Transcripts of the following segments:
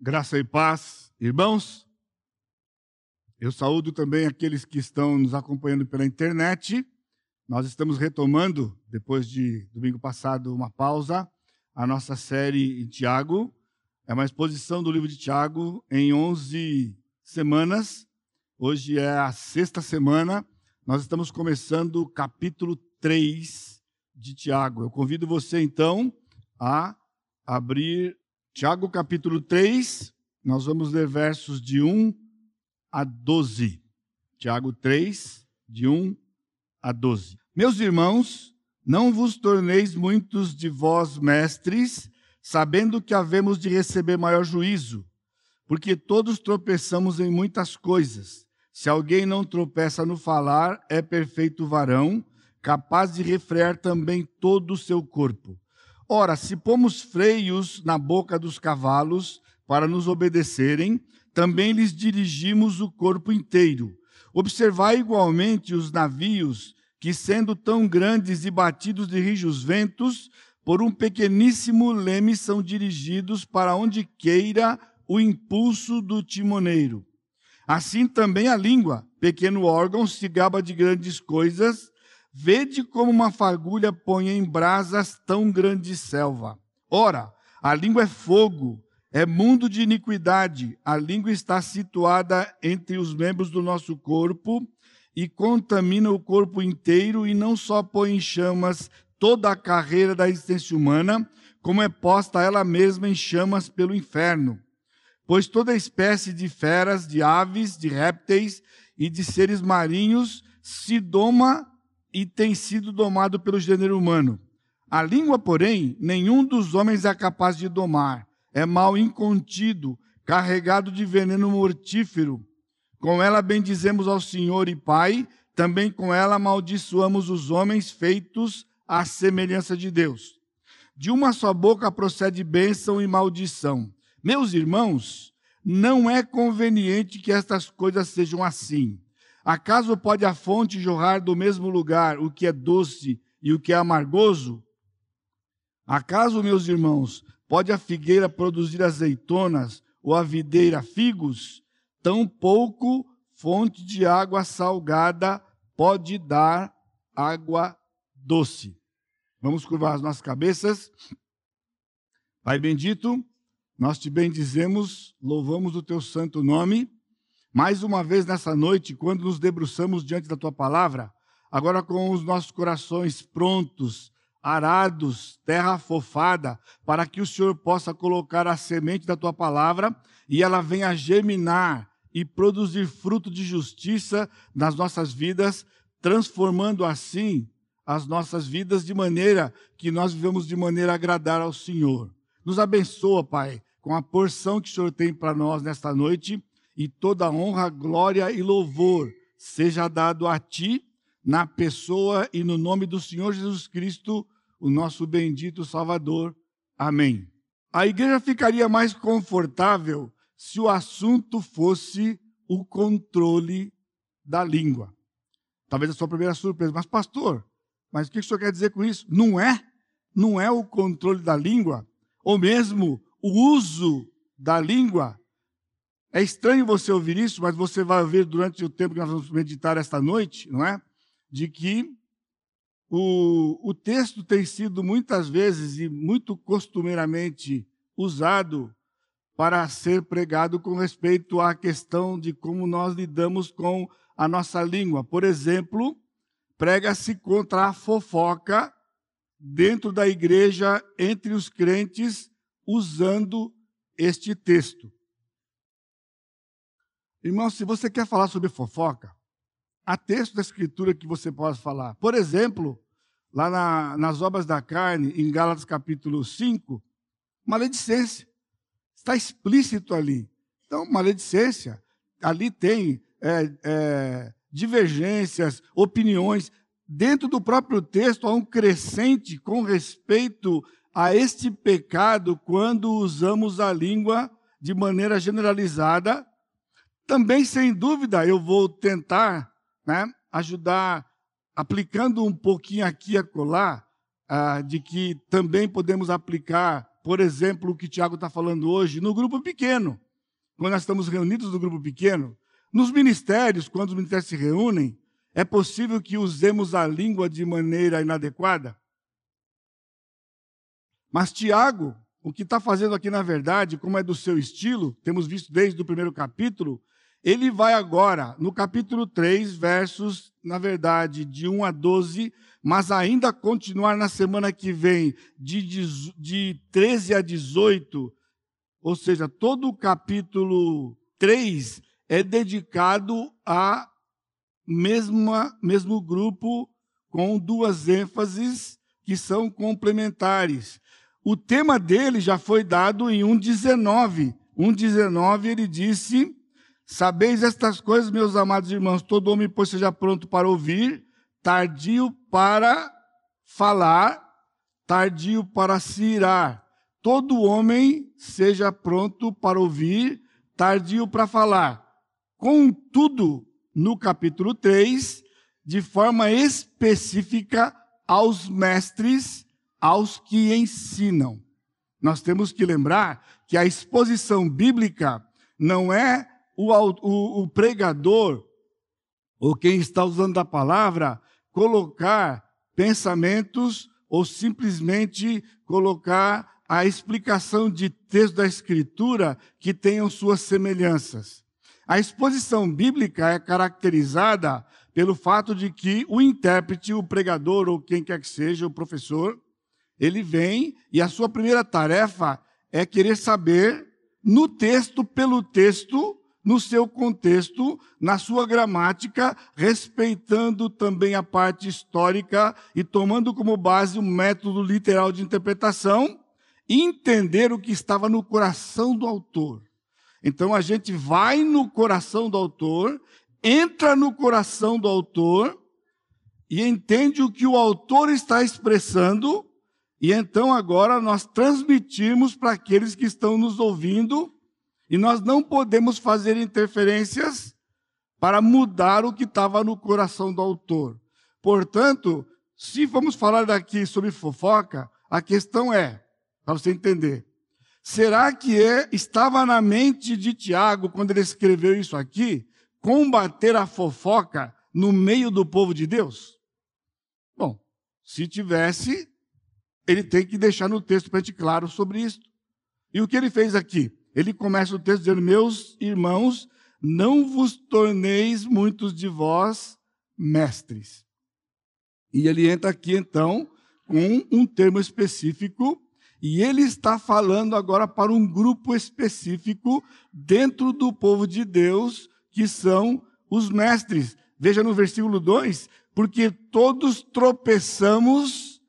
Graça e paz, irmãos. Eu saúdo também aqueles que estão nos acompanhando pela internet. Nós estamos retomando, depois de domingo passado, uma pausa, a nossa série em Tiago. É uma exposição do livro de Tiago em 11 semanas. Hoje é a sexta semana. Nós estamos começando o capítulo 3 de Tiago. Eu convido você, então, a abrir Tiago capítulo 3, nós vamos ler versos de 1 a 12. Tiago 3, de 1 a 12. Meus irmãos, não vos torneis muitos de vós mestres, sabendo que havemos de receber maior juízo, porque todos tropeçamos em muitas coisas. Se alguém não tropeça no falar, é perfeito varão, capaz de refrear também todo o seu corpo. Ora, se pomos freios na boca dos cavalos para nos obedecerem, também lhes dirigimos o corpo inteiro. Observai igualmente os navios, que sendo tão grandes e batidos de rijos ventos, por um pequeníssimo leme são dirigidos para onde queira o impulso do timoneiro. Assim também a língua, pequeno órgão, se gaba de grandes coisas, Vede como uma fagulha põe em brasas tão grande selva. Ora, a língua é fogo, é mundo de iniquidade. A língua está situada entre os membros do nosso corpo e contamina o corpo inteiro e não só põe em chamas toda a carreira da existência humana, como é posta ela mesma em chamas pelo inferno. Pois toda espécie de feras, de aves, de répteis e de seres marinhos se doma e tem sido domado pelo gênero humano. A língua, porém, nenhum dos homens é capaz de domar. É mal incontido, carregado de veneno mortífero. Com ela bendizemos ao Senhor e Pai, também com ela amaldiçoamos os homens feitos à semelhança de Deus. De uma só boca procede bênção e maldição. Meus irmãos, não é conveniente que estas coisas sejam assim. Acaso pode a fonte jorrar do mesmo lugar o que é doce e o que é amargoso? Acaso, meus irmãos, pode a figueira produzir azeitonas ou a videira figos? Tampouco fonte de água salgada pode dar água doce. Vamos curvar as nossas cabeças. Pai bendito, nós te bendizemos, louvamos o teu santo nome. Mais uma vez nessa noite, quando nos debruçamos diante da tua palavra, agora com os nossos corações prontos, arados, terra afofada, para que o Senhor possa colocar a semente da tua palavra e ela venha germinar e produzir fruto de justiça nas nossas vidas, transformando assim as nossas vidas de maneira que nós vivemos de maneira a agradar ao Senhor. Nos abençoa, Pai, com a porção que o Senhor tem para nós nesta noite e toda honra, glória e louvor seja dado a ti, na pessoa e no nome do Senhor Jesus Cristo, o nosso bendito Salvador. Amém. A igreja ficaria mais confortável se o assunto fosse o controle da língua. Talvez a sua primeira surpresa, mas pastor, mas o que o senhor quer dizer com isso? Não é? Não é o controle da língua, ou mesmo o uso da língua é estranho você ouvir isso, mas você vai ver durante o tempo que nós vamos meditar esta noite, não é? De que o, o texto tem sido muitas vezes e muito costumeiramente usado para ser pregado com respeito à questão de como nós lidamos com a nossa língua. Por exemplo, prega-se contra a fofoca dentro da igreja entre os crentes usando este texto. Irmão, se você quer falar sobre fofoca, há texto da Escritura que você pode falar. Por exemplo, lá na, nas obras da carne, em Gálatas capítulo 5, maledicência. Está explícito ali. Então, maledicência, ali tem é, é, divergências, opiniões. Dentro do próprio texto há um crescente com respeito a este pecado quando usamos a língua de maneira generalizada também, sem dúvida, eu vou tentar né, ajudar, aplicando um pouquinho aqui e acolá, ah, de que também podemos aplicar por exemplo, o que Tiago está falando hoje, no grupo pequeno. Quando nós estamos reunidos no grupo pequeno, nos ministérios, quando os ministérios se reúnem, é possível que usemos a língua de maneira inadequada? Mas Tiago, o que está fazendo aqui, na verdade, como é do seu estilo, temos visto desde o primeiro capítulo, ele vai agora, no capítulo 3, versos, na verdade, de 1 a 12, mas ainda continuar na semana que vem, de, de 13 a 18, ou seja, todo o capítulo 3 é dedicado a mesma, mesmo grupo com duas ênfases que são complementares. O tema dele já foi dado em 1,19. 1,19 ele disse: Sabeis estas coisas, meus amados irmãos, todo homem, pois, seja pronto para ouvir, tardio para falar, tardio para se irar. Todo homem seja pronto para ouvir, tardio para falar. Contudo, no capítulo 3, de forma específica aos mestres, aos que ensinam. Nós temos que lembrar que a exposição bíblica não é o, o, o pregador ou quem está usando a palavra colocar pensamentos ou simplesmente colocar a explicação de texto da Escritura que tenham suas semelhanças. A exposição bíblica é caracterizada pelo fato de que o intérprete, o pregador ou quem quer que seja, o professor, ele vem e a sua primeira tarefa é querer saber no texto, pelo texto, no seu contexto, na sua gramática, respeitando também a parte histórica e tomando como base o método literal de interpretação, entender o que estava no coração do autor. Então a gente vai no coração do autor, entra no coração do autor e entende o que o autor está expressando, e então agora nós transmitimos para aqueles que estão nos ouvindo, e nós não podemos fazer interferências para mudar o que estava no coração do autor. Portanto, se vamos falar daqui sobre fofoca, a questão é, para você entender, Será que é, estava na mente de Tiago, quando ele escreveu isso aqui, combater a fofoca no meio do povo de Deus? Bom, se tivesse, ele tem que deixar no texto para gente claro sobre isso. E o que ele fez aqui? Ele começa o texto dizendo: Meus irmãos, não vos torneis muitos de vós mestres. E ele entra aqui então com um termo específico e ele está falando agora para um grupo específico dentro do povo de Deus, que são os mestres. Veja no versículo 2: porque todos tropeçamos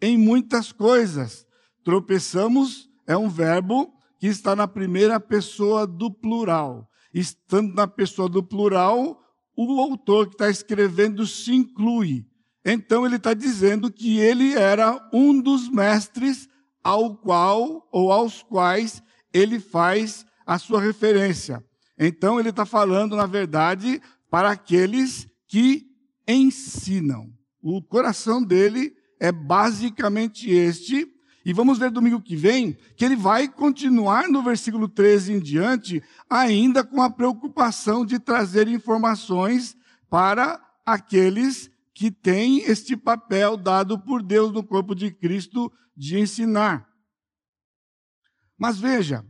em muitas coisas. Tropeçamos é um verbo que está na primeira pessoa do plural. Estando na pessoa do plural, o autor que está escrevendo se inclui. Então ele está dizendo que ele era um dos mestres ao qual ou aos quais ele faz a sua referência. Então ele está falando, na verdade, para aqueles que ensinam. O coração dele é basicamente este. E vamos ver domingo que vem que ele vai continuar no versículo 13 em diante, ainda com a preocupação de trazer informações para aqueles que têm este papel dado por Deus no corpo de Cristo de ensinar. Mas veja,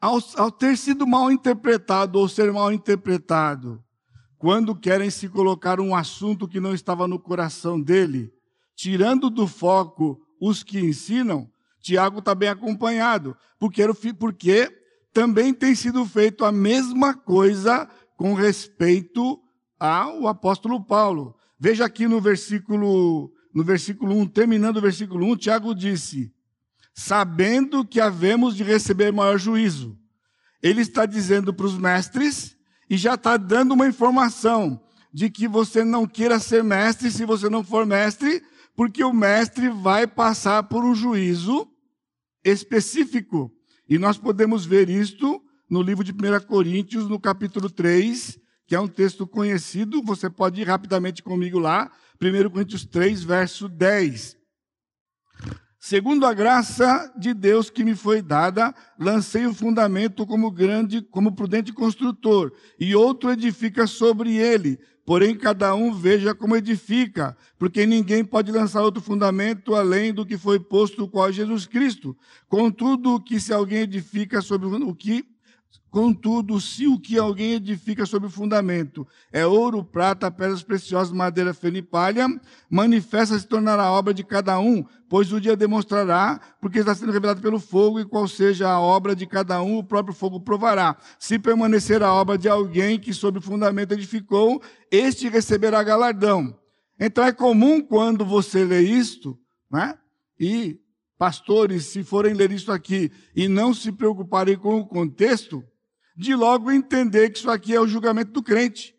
ao, ao, ter sido mal interpretado ou ser mal interpretado, quando querem se colocar um assunto que não estava no coração dele, tirando do foco os que ensinam, Tiago está bem acompanhado, porque, porque também tem sido feito a mesma coisa com respeito ao apóstolo Paulo. Veja aqui no versículo no versículo 1, terminando o versículo 1, Tiago disse: Sabendo que havemos de receber maior juízo. Ele está dizendo para os mestres e já está dando uma informação de que você não queira ser mestre se você não for mestre, porque o mestre vai passar por um juízo específico. E nós podemos ver isto no livro de 1 Coríntios, no capítulo 3, que é um texto conhecido, você pode ir rapidamente comigo lá, 1 Coríntios 3, verso 10. Segundo a graça de Deus que me foi dada, lancei o fundamento como grande, como prudente construtor, e outro edifica sobre ele. Porém, cada um veja como edifica, porque ninguém pode lançar outro fundamento além do que foi posto, qual é Jesus Cristo. Contudo, que se alguém edifica sobre o que Contudo, se o que alguém edifica sobre o fundamento é ouro, prata, pedras preciosas, madeira, feno e palha, manifesta se tornará a obra de cada um, pois o dia demonstrará, porque está sendo revelado pelo fogo, e qual seja a obra de cada um, o próprio fogo provará. Se permanecer a obra de alguém que sobre o fundamento edificou, este receberá galardão. Então é comum quando você lê isto, né? E pastores, se forem ler isso aqui e não se preocuparem com o contexto, de logo entender que isso aqui é o julgamento do crente.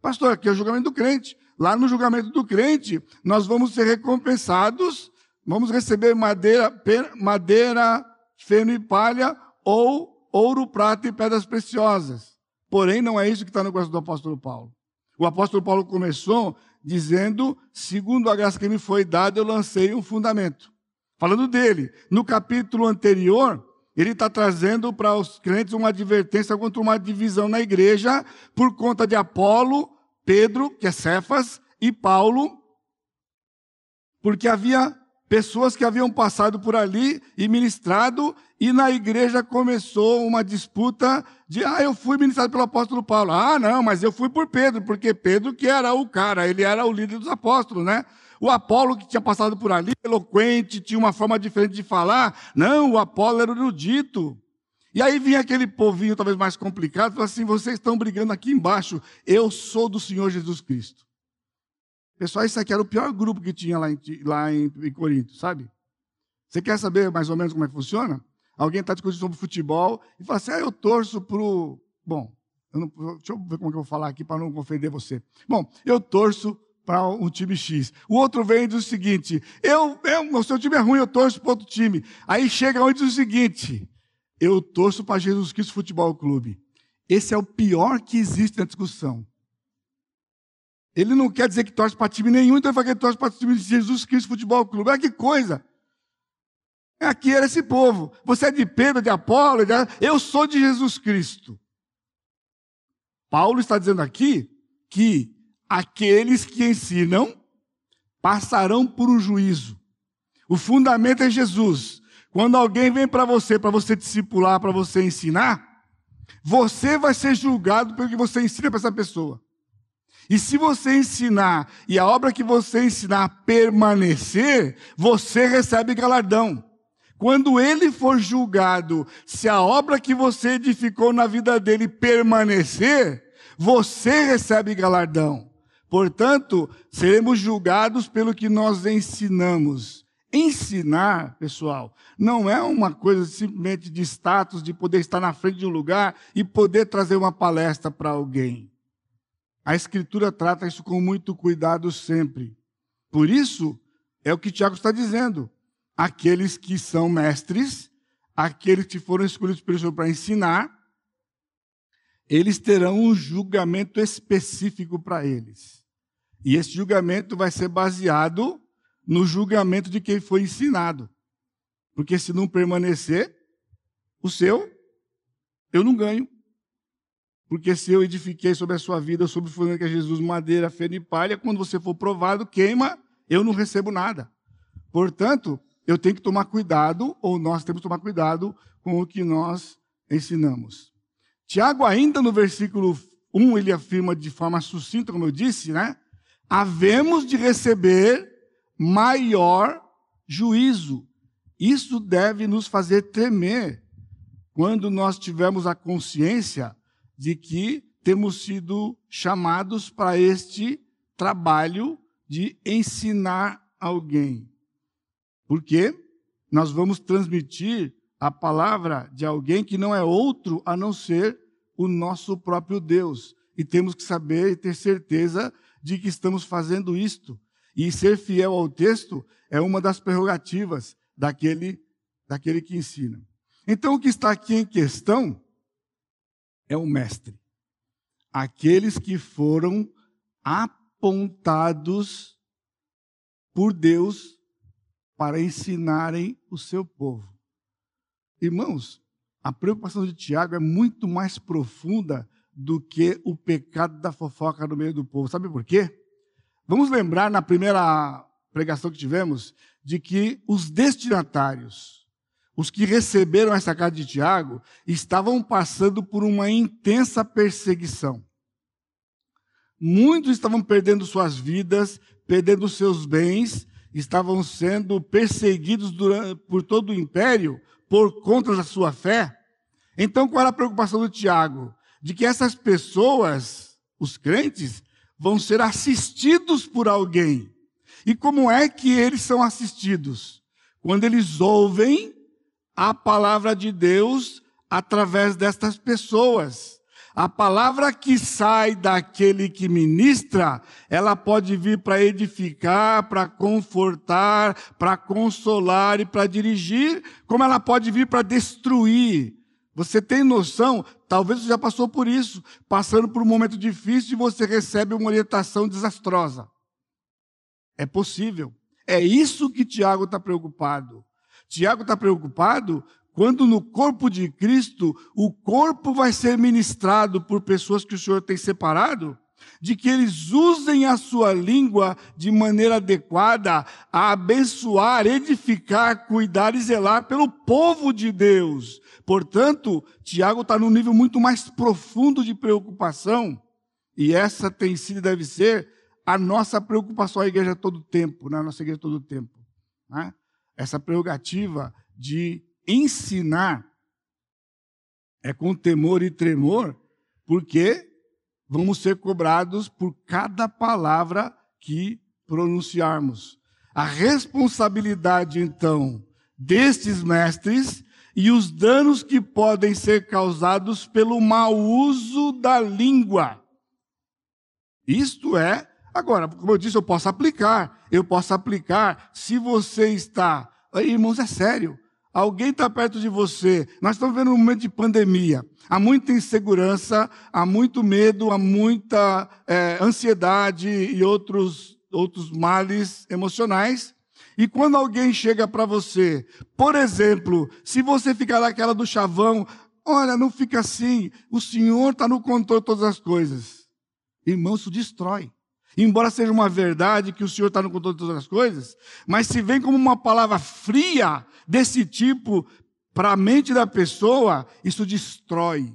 Pastor, aqui é o julgamento do crente. Lá no julgamento do crente, nós vamos ser recompensados, vamos receber madeira, madeira, feno e palha, ou ouro, prata e pedras preciosas. Porém, não é isso que está no coração do apóstolo Paulo. O apóstolo Paulo começou dizendo: segundo a graça que me foi dada, eu lancei um fundamento. Falando dele. No capítulo anterior, ele está trazendo para os crentes uma advertência contra uma divisão na igreja por conta de Apolo, Pedro, que é Cefas, e Paulo, porque havia pessoas que haviam passado por ali e ministrado, e na igreja começou uma disputa de, ah, eu fui ministrado pelo apóstolo Paulo. Ah, não, mas eu fui por Pedro, porque Pedro que era o cara, ele era o líder dos apóstolos, né? O Apolo, que tinha passado por ali, eloquente, tinha uma forma diferente de falar. Não, o Apolo era erudito. E aí vinha aquele povinho, talvez mais complicado, falou assim: vocês estão brigando aqui embaixo, eu sou do Senhor Jesus Cristo. Pessoal, isso aqui era o pior grupo que tinha lá em, lá em, em Corinto, sabe? Você quer saber mais ou menos como é que funciona? Alguém está discutindo sobre futebol e fala assim: ah, eu torço para o. Bom, eu não, deixa eu ver como é que eu vou falar aqui para não ofender você. Bom, eu torço para um time X. O outro vem e diz o seguinte: eu, eu, o seu time é ruim, eu torço para outro time. Aí chega um e diz o seguinte: eu torço para Jesus Cristo Futebol Clube. Esse é o pior que existe na discussão. Ele não quer dizer que torce para time nenhum, então ele fala que ele torce para time de Jesus Cristo Futebol Clube. Olha que coisa! Aqui era esse povo. Você é de Pedro, de Apolo, de... eu sou de Jesus Cristo. Paulo está dizendo aqui que aqueles que ensinam passarão por um juízo. O fundamento é Jesus. Quando alguém vem para você, para você discipular, para você ensinar, você vai ser julgado pelo que você ensina para essa pessoa. E se você ensinar e a obra que você ensinar permanecer, você recebe galardão. Quando ele for julgado, se a obra que você edificou na vida dele permanecer, você recebe galardão. Portanto, seremos julgados pelo que nós ensinamos. Ensinar, pessoal, não é uma coisa simplesmente de status, de poder estar na frente de um lugar e poder trazer uma palestra para alguém. A Escritura trata isso com muito cuidado sempre. Por isso, é o que Tiago está dizendo. Aqueles que são mestres, aqueles que foram escolhidos pelo Senhor para ensinar, eles terão um julgamento específico para eles. E esse julgamento vai ser baseado no julgamento de quem foi ensinado. Porque se não permanecer, o seu, eu não ganho. Porque se eu edifiquei sobre a sua vida, sobre o fundamento que é Jesus, madeira, feno e palha, quando você for provado, queima, eu não recebo nada. Portanto, eu tenho que tomar cuidado, ou nós temos que tomar cuidado com o que nós ensinamos. Tiago, ainda no versículo 1, ele afirma de forma sucinta, como eu disse, né? Havemos de receber maior juízo. Isso deve nos fazer temer quando nós tivermos a consciência de que temos sido chamados para este trabalho de ensinar alguém. Porque nós vamos transmitir a palavra de alguém que não é outro a não ser o nosso próprio Deus. E temos que saber e ter certeza de que estamos fazendo isto. E ser fiel ao texto é uma das prerrogativas daquele, daquele que ensina. Então, o que está aqui em questão é o mestre. Aqueles que foram apontados por Deus para ensinarem o seu povo. Irmãos, a preocupação de Tiago é muito mais profunda do que o pecado da fofoca no meio do povo. Sabe por quê? Vamos lembrar na primeira pregação que tivemos de que os destinatários, os que receberam essa carta de Tiago, estavam passando por uma intensa perseguição. Muitos estavam perdendo suas vidas, perdendo seus bens, estavam sendo perseguidos durante, por todo o império por conta da sua fé. Então, qual era a preocupação do Tiago? De que essas pessoas, os crentes, vão ser assistidos por alguém. E como é que eles são assistidos? Quando eles ouvem a palavra de Deus através destas pessoas. A palavra que sai daquele que ministra, ela pode vir para edificar, para confortar, para consolar e para dirigir, como ela pode vir para destruir. Você tem noção? Talvez você já passou por isso, passando por um momento difícil e você recebe uma orientação desastrosa. É possível. É isso que Tiago está preocupado. Tiago está preocupado quando no corpo de Cristo o corpo vai ser ministrado por pessoas que o Senhor tem separado, de que eles usem a sua língua de maneira adequada a abençoar, edificar, cuidar e zelar pelo povo de Deus. Portanto, Tiago está num nível muito mais profundo de preocupação, e essa tem sido e deve ser a nossa preocupação, a igreja todo tempo, na né? nossa igreja todo tempo. Né? Essa prerrogativa de ensinar é com temor e tremor, porque vamos ser cobrados por cada palavra que pronunciarmos. A responsabilidade, então, destes mestres e os danos que podem ser causados pelo mau uso da língua. Isto é, agora, como eu disse, eu posso aplicar. Eu posso aplicar se você está. Irmãos, é sério. Alguém está perto de você. Nós estamos vendo um momento de pandemia. Há muita insegurança, há muito medo, há muita é, ansiedade e outros, outros males emocionais. E quando alguém chega para você, por exemplo, se você ficar naquela do chavão, olha, não fica assim, o Senhor está no controle de todas as coisas. Irmão, isso destrói. Embora seja uma verdade que o Senhor está no controle de todas as coisas, mas se vem como uma palavra fria desse tipo para a mente da pessoa, isso destrói.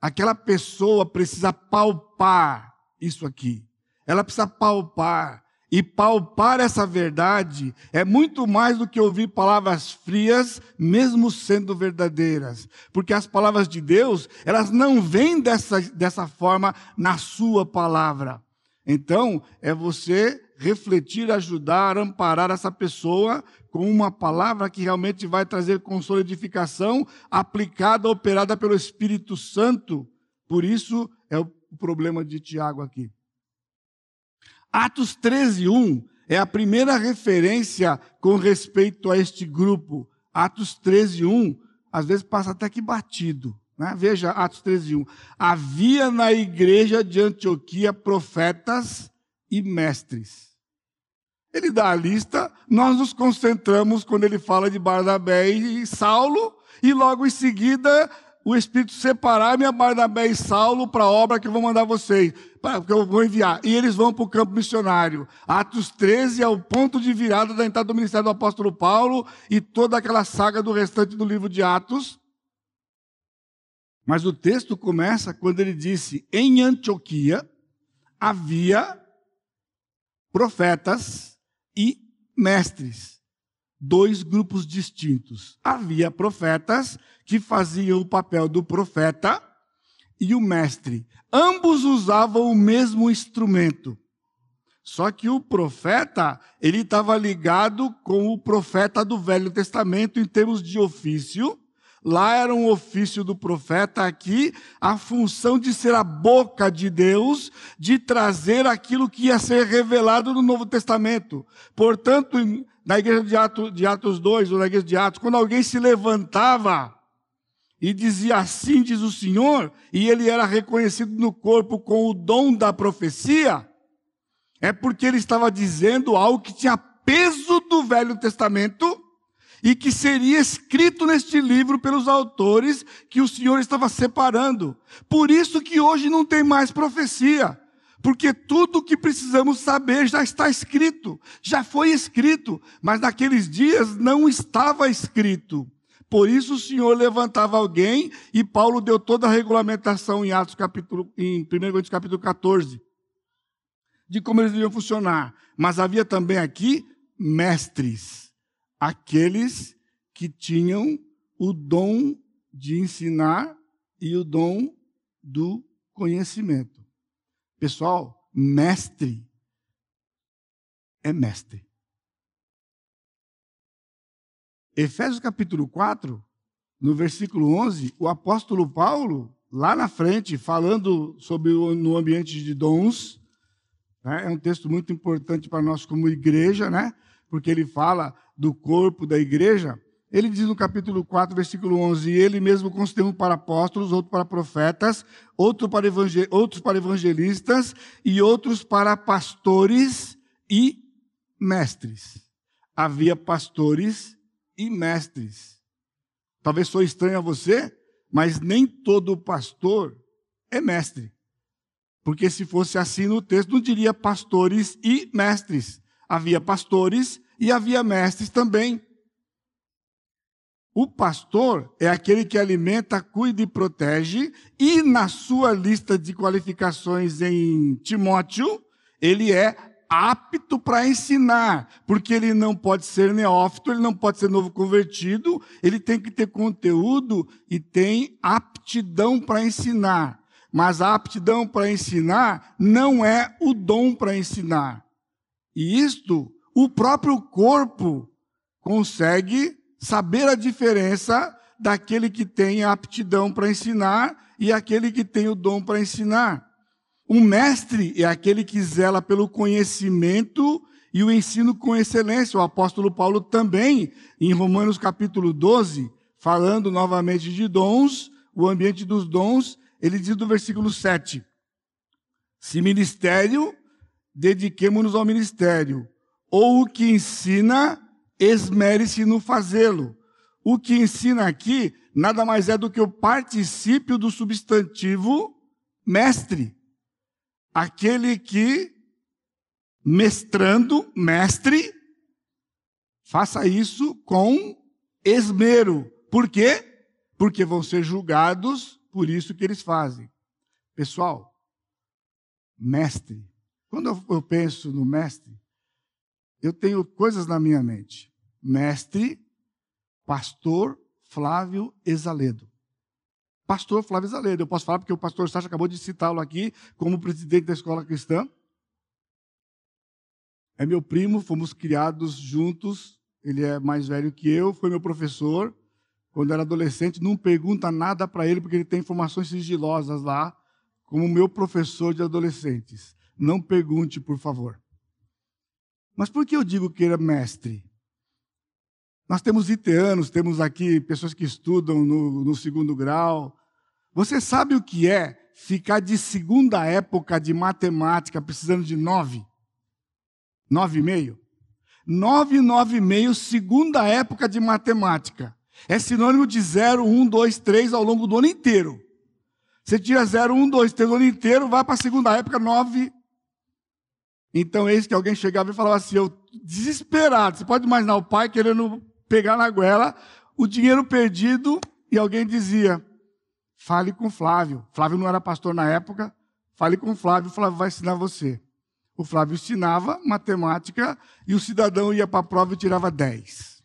Aquela pessoa precisa palpar isso aqui. Ela precisa palpar. E palpar essa verdade é muito mais do que ouvir palavras frias, mesmo sendo verdadeiras. Porque as palavras de Deus, elas não vêm dessa, dessa forma na sua palavra. Então, é você refletir, ajudar, amparar essa pessoa com uma palavra que realmente vai trazer consolo edificação, aplicada, operada pelo Espírito Santo. Por isso é o problema de Tiago aqui. Atos 13, 1 é a primeira referência com respeito a este grupo. Atos 13, 1, às vezes passa até que batido. Né? Veja Atos 13, 1. Havia na igreja de Antioquia profetas e mestres. Ele dá a lista, nós nos concentramos quando ele fala de Barnabé e Saulo, e logo em seguida o Espírito separar-me a Barnabé e Saulo para a obra que eu vou mandar vocês, que eu vou enviar. E eles vão para o campo missionário. Atos 13 é o ponto de virada da entrada do ministério do apóstolo Paulo e toda aquela saga do restante do livro de Atos. Mas o texto começa quando ele disse: em Antioquia havia profetas e mestres, dois grupos distintos. Havia profetas que faziam o papel do profeta e o mestre. Ambos usavam o mesmo instrumento. Só que o profeta, ele estava ligado com o profeta do Velho Testamento em termos de ofício, Lá era um ofício do profeta, aqui a função de ser a boca de Deus, de trazer aquilo que ia ser revelado no Novo Testamento. Portanto, na igreja de Atos, de Atos 2, ou na igreja de Atos, quando alguém se levantava e dizia assim diz o Senhor, e ele era reconhecido no corpo com o dom da profecia, é porque ele estava dizendo algo que tinha peso do Velho Testamento e que seria escrito neste livro pelos autores que o Senhor estava separando. Por isso que hoje não tem mais profecia, porque tudo o que precisamos saber já está escrito, já foi escrito, mas naqueles dias não estava escrito. Por isso o Senhor levantava alguém e Paulo deu toda a regulamentação em Atos capítulo em 1 Coríntios capítulo 14 de como eles deviam funcionar. Mas havia também aqui mestres aqueles que tinham o dom de ensinar e o dom do conhecimento. Pessoal, mestre é mestre. Efésios capítulo 4, no versículo 11, o apóstolo Paulo, lá na frente, falando sobre o no ambiente de dons, né, é um texto muito importante para nós como igreja, né? Porque ele fala do corpo da igreja, ele diz no capítulo 4, versículo 11: Ele mesmo constituiu para apóstolos, outros para profetas, outro para outros para evangelistas e outros para pastores e mestres. Havia pastores e mestres. Talvez sou estranho a você, mas nem todo pastor é mestre. Porque se fosse assim no texto, não diria pastores e mestres. Havia pastores e havia mestres também. O pastor é aquele que alimenta, cuida e protege, e na sua lista de qualificações em Timóteo, ele é apto para ensinar, porque ele não pode ser neófito, ele não pode ser novo convertido, ele tem que ter conteúdo e tem aptidão para ensinar. Mas a aptidão para ensinar não é o dom para ensinar. E isto o próprio corpo consegue saber a diferença daquele que tem a aptidão para ensinar e aquele que tem o dom para ensinar. Um mestre é aquele que zela pelo conhecimento e o ensino com excelência. O apóstolo Paulo também, em Romanos capítulo 12, falando novamente de dons, o ambiente dos dons, ele diz no versículo 7: Se ministério, dediquemo-nos ao ministério ou o que ensina, esmere-se no fazê-lo. O que ensina aqui nada mais é do que o particípio do substantivo mestre. Aquele que, mestrando, mestre, faça isso com esmero. Por quê? Porque vão ser julgados por isso que eles fazem. Pessoal, mestre. Quando eu penso no mestre, eu tenho coisas na minha mente. Mestre, pastor Flávio Exaledo. Pastor Flávio Exaledo. Eu posso falar porque o pastor Sacha acabou de citá-lo aqui como presidente da escola cristã. É meu primo, fomos criados juntos. Ele é mais velho que eu, foi meu professor. Quando era adolescente, não pergunta nada para ele, porque ele tem informações sigilosas lá, como meu professor de adolescentes. Não pergunte, por favor. Mas por que eu digo que ele é mestre? Nós temos iteanos, temos aqui pessoas que estudam no, no segundo grau. Você sabe o que é ficar de segunda época de matemática precisando de nove? Nove e meio? Nove, nove e meio, segunda época de matemática. É sinônimo de zero, um, dois, três ao longo do ano inteiro. Você tira zero, um, dois, três o ano inteiro, vai para a segunda época, nove então, eis que alguém chegava e falava assim, eu desesperado, você pode imaginar o pai querendo pegar na goela o dinheiro perdido, e alguém dizia, fale com Flávio. Flávio não era pastor na época, fale com Flávio, Flávio vai ensinar você. O Flávio ensinava matemática e o cidadão ia para a prova e tirava 10.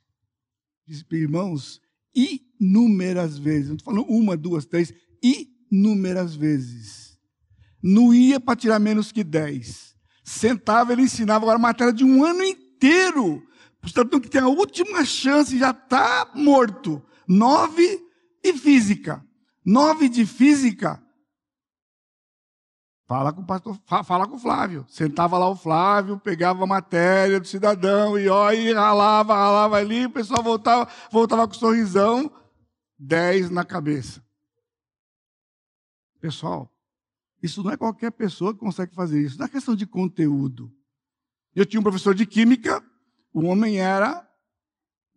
Disse, irmãos, inúmeras vezes, não estou falando uma, duas, três, inúmeras vezes. Não ia para tirar menos que 10 sentava, ele ensinava agora matéria de um ano inteiro. O cidadão que tem a última chance já está morto. Nove e física. Nove de física. Fala com o pastor, fala com o Flávio. Sentava lá o Flávio, pegava a matéria do cidadão e ó, e ralava, ralava ali, o pessoal voltava, voltava com sorrisão, dez na cabeça. Pessoal, isso não é qualquer pessoa que consegue fazer isso. Não é questão de conteúdo. Eu tinha um professor de química, O homem era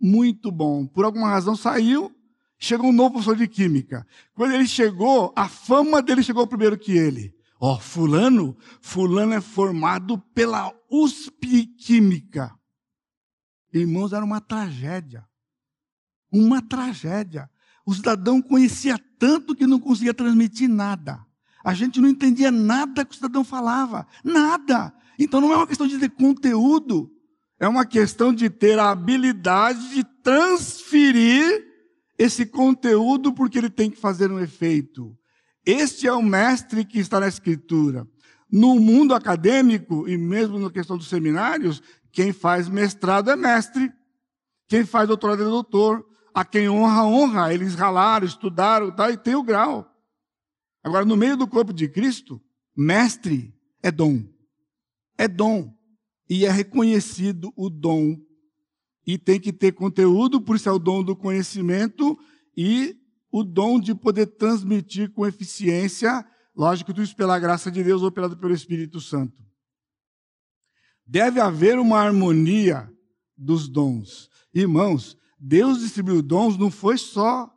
muito bom. Por alguma razão saiu, chegou um novo professor de química. Quando ele chegou, a fama dele chegou primeiro que ele. Ó, oh, fulano, fulano é formado pela USP Química. Irmãos, era uma tragédia. Uma tragédia. O cidadão conhecia tanto que não conseguia transmitir nada. A gente não entendia nada que o cidadão falava. Nada. Então não é uma questão de ter conteúdo. É uma questão de ter a habilidade de transferir esse conteúdo porque ele tem que fazer um efeito. Este é o mestre que está na Escritura. No mundo acadêmico, e mesmo na questão dos seminários, quem faz mestrado é mestre. Quem faz doutorado é doutor. A quem honra, honra. Eles ralaram, estudaram tá, e tem o grau. Agora, no meio do corpo de Cristo, mestre é dom. É dom. E é reconhecido o dom. E tem que ter conteúdo, por isso é o dom do conhecimento e o dom de poder transmitir com eficiência, lógico, tudo isso pela graça de Deus ou pelo Espírito Santo. Deve haver uma harmonia dos dons. Irmãos, Deus distribuiu dons não foi só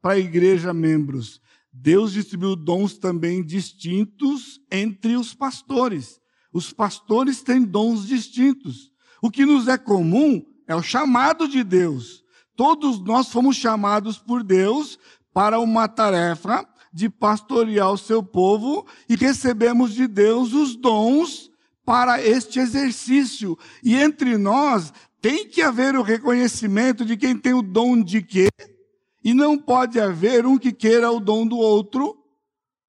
para a igreja membros. Deus distribuiu dons também distintos entre os pastores. Os pastores têm dons distintos. O que nos é comum é o chamado de Deus. Todos nós fomos chamados por Deus para uma tarefa de pastorear o seu povo e recebemos de Deus os dons para este exercício. E entre nós tem que haver o reconhecimento de quem tem o dom de quê, e não pode haver um que queira o dom do outro,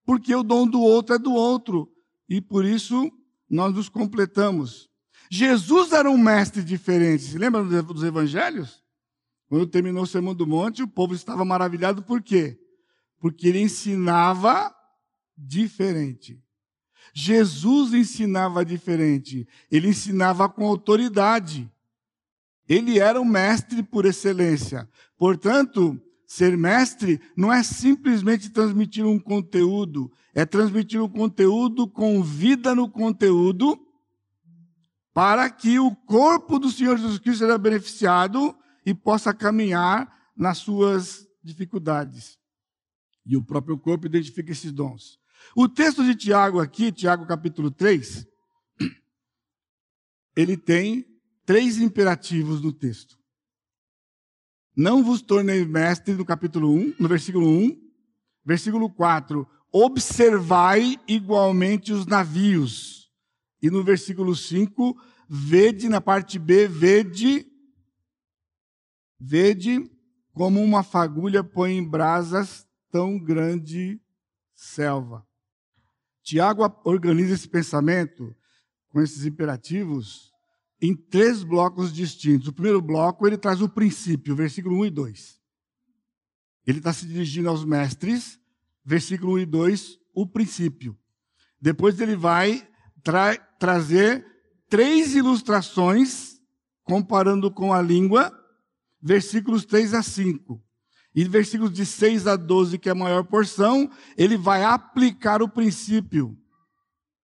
porque o dom do outro é do outro. E por isso nós nos completamos. Jesus era um mestre diferente. Se lembra dos evangelhos? Quando terminou o Sermão do Monte, o povo estava maravilhado por quê? Porque ele ensinava diferente. Jesus ensinava diferente. Ele ensinava com autoridade. Ele era o mestre por excelência. Portanto, ser mestre não é simplesmente transmitir um conteúdo, é transmitir um conteúdo com vida no conteúdo, para que o corpo do Senhor Jesus Cristo seja beneficiado e possa caminhar nas suas dificuldades. E o próprio corpo identifica esses dons. O texto de Tiago aqui, Tiago capítulo 3, ele tem três imperativos no texto. Não vos tornei mestre no capítulo 1, no versículo 1. Versículo 4, observai igualmente os navios. E no versículo 5, vede na parte B, vede vede como uma fagulha põe em brasas tão grande selva. Tiago organiza esse pensamento com esses imperativos em três blocos distintos. O primeiro bloco, ele traz o princípio, versículo 1 e 2. Ele está se dirigindo aos mestres, versículo 1 e 2, o princípio. Depois ele vai tra trazer três ilustrações, comparando com a língua, versículos 3 a 5. E versículos de 6 a 12, que é a maior porção, ele vai aplicar o princípio.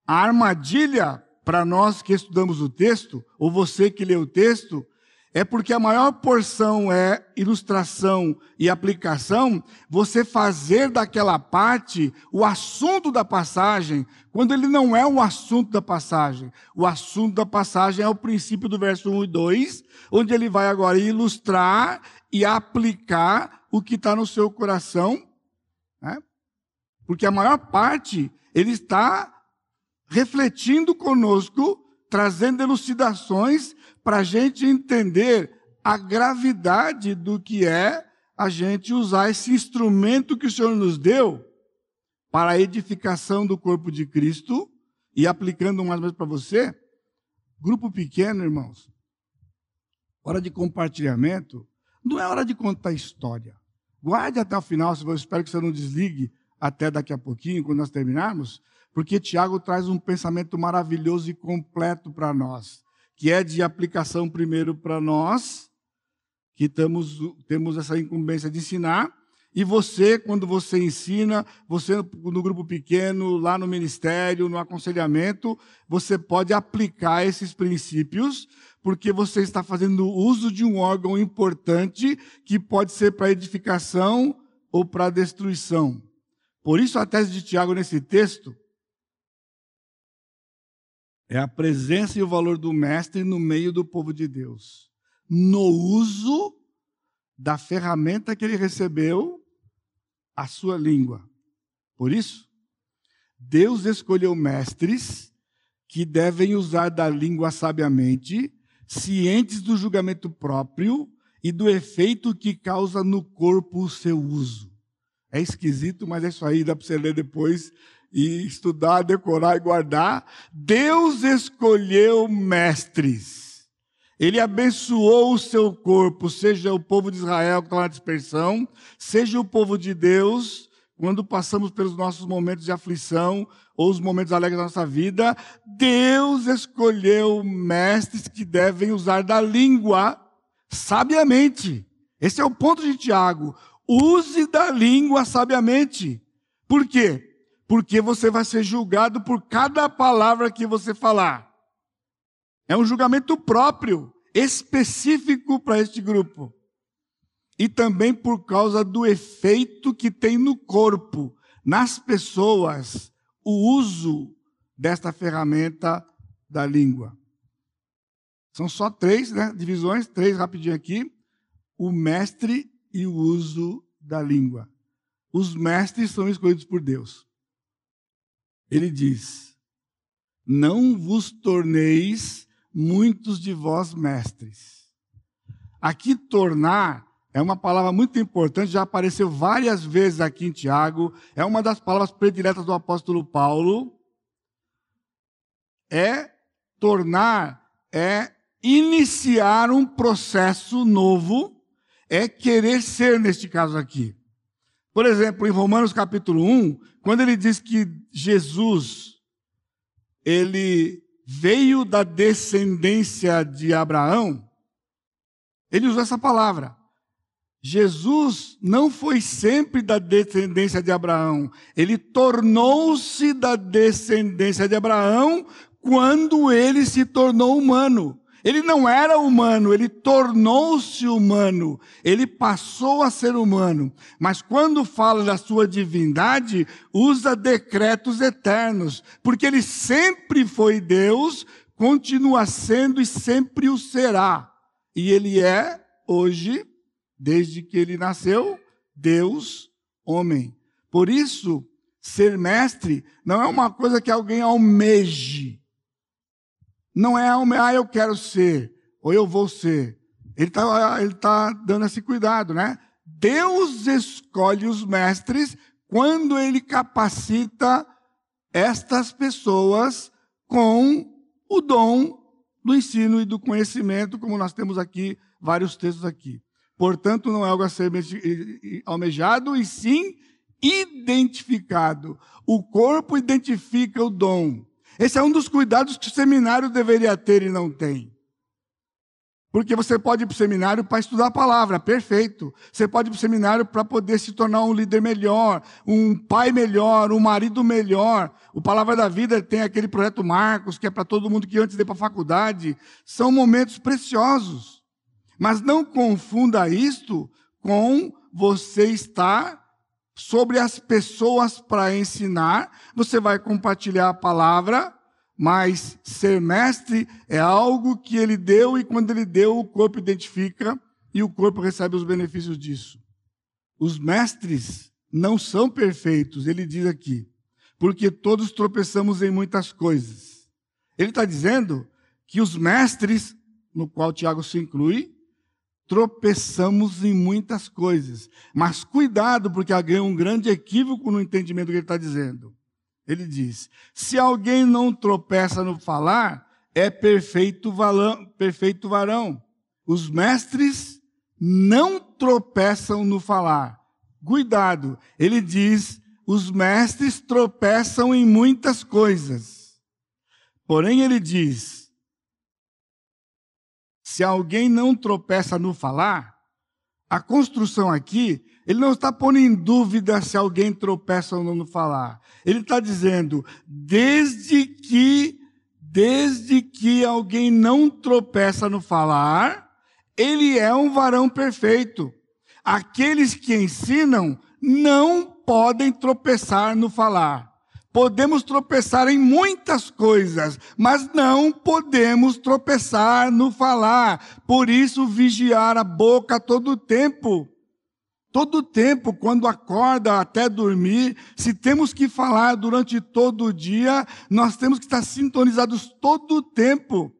A armadilha, para nós que estudamos o texto, ou você que lê o texto, é porque a maior porção é ilustração e aplicação, você fazer daquela parte o assunto da passagem, quando ele não é o assunto da passagem. O assunto da passagem é o princípio do verso 1 e 2, onde ele vai agora ilustrar e aplicar o que está no seu coração, né? porque a maior parte ele está refletindo conosco, trazendo elucidações para a gente entender a gravidade do que é a gente usar esse instrumento que o Senhor nos deu para a edificação do corpo de Cristo e aplicando mais ou menos para você. Grupo pequeno, irmãos. Hora de compartilhamento não é hora de contar história. Guarde até o final, eu espero que você não desligue até daqui a pouquinho, quando nós terminarmos, porque Tiago traz um pensamento maravilhoso e completo para nós que é de aplicação primeiro para nós, que temos, temos essa incumbência de ensinar, e você, quando você ensina, você no grupo pequeno, lá no ministério, no aconselhamento, você pode aplicar esses princípios, porque você está fazendo uso de um órgão importante que pode ser para edificação ou para destruição. Por isso, a tese de Tiago nesse texto é a presença e o valor do Mestre no meio do povo de Deus, no uso da ferramenta que ele recebeu, a sua língua. Por isso, Deus escolheu mestres que devem usar da língua sabiamente, cientes do julgamento próprio e do efeito que causa no corpo o seu uso. É esquisito, mas é isso aí, dá para você ler depois e estudar, decorar e guardar. Deus escolheu mestres ele abençoou o seu corpo, seja o povo de Israel que está na dispersão, seja o povo de Deus, quando passamos pelos nossos momentos de aflição ou os momentos alegres da nossa vida. Deus escolheu mestres que devem usar da língua sabiamente. Esse é o ponto de Tiago. Use da língua sabiamente. Por quê? Porque você vai ser julgado por cada palavra que você falar. É um julgamento próprio, específico para este grupo. E também por causa do efeito que tem no corpo, nas pessoas, o uso desta ferramenta da língua. São só três né, divisões, três rapidinho aqui. O mestre e o uso da língua. Os mestres são escolhidos por Deus. Ele diz: Não vos torneis muitos de vós mestres. Aqui, tornar é uma palavra muito importante, já apareceu várias vezes aqui em Tiago, é uma das palavras prediletas do apóstolo Paulo. É tornar, é iniciar um processo novo, é querer ser, neste caso aqui. Por exemplo, em Romanos capítulo 1, quando ele diz que Jesus, ele veio da descendência de Abraão, ele usou essa palavra. Jesus não foi sempre da descendência de Abraão, ele tornou-se da descendência de Abraão quando ele se tornou humano. Ele não era humano, ele tornou-se humano, ele passou a ser humano. Mas quando fala da sua divindade, usa decretos eternos, porque ele sempre foi Deus, continua sendo e sempre o será. E ele é, hoje, desde que ele nasceu, Deus, homem. Por isso, ser mestre não é uma coisa que alguém almeje não é, ah, eu quero ser, ou eu vou ser. Ele está ele tá dando esse cuidado, né? Deus escolhe os mestres quando ele capacita estas pessoas com o dom do ensino e do conhecimento, como nós temos aqui vários textos aqui. Portanto, não é algo a ser almejado, e sim identificado. O corpo identifica o dom. Esse é um dos cuidados que o seminário deveria ter e não tem. Porque você pode ir para o seminário para estudar a palavra, perfeito. Você pode ir para o seminário para poder se tornar um líder melhor, um pai melhor, um marido melhor. O Palavra da Vida tem aquele projeto Marcos, que é para todo mundo que antes de ir para a faculdade. São momentos preciosos. Mas não confunda isto com você estar sobre as pessoas para ensinar, você vai compartilhar a palavra, mas ser mestre é algo que ele deu e quando ele deu, o corpo identifica e o corpo recebe os benefícios disso. Os mestres não são perfeitos, ele diz aqui, porque todos tropeçamos em muitas coisas. Ele está dizendo que os mestres, no qual Tiago se inclui, tropeçamos em muitas coisas. Mas cuidado, porque há um grande equívoco no entendimento do que ele está dizendo. Ele diz: se alguém não tropeça no falar, é perfeito, valão, perfeito varão. Os mestres não tropeçam no falar. Cuidado, ele diz: os mestres tropeçam em muitas coisas. Porém, ele diz: se alguém não tropeça no falar, a construção aqui, ele não está pondo em dúvida se alguém tropeça ou não no falar. Ele está dizendo, desde que desde que alguém não tropeça no falar, ele é um varão perfeito. Aqueles que ensinam não podem tropeçar no falar. Podemos tropeçar em muitas coisas, mas não podemos tropeçar no falar. Por isso, vigiar a boca todo o tempo. Todo o tempo, quando acorda até dormir, se temos que falar durante todo o dia, nós temos que estar sintonizados todo o tempo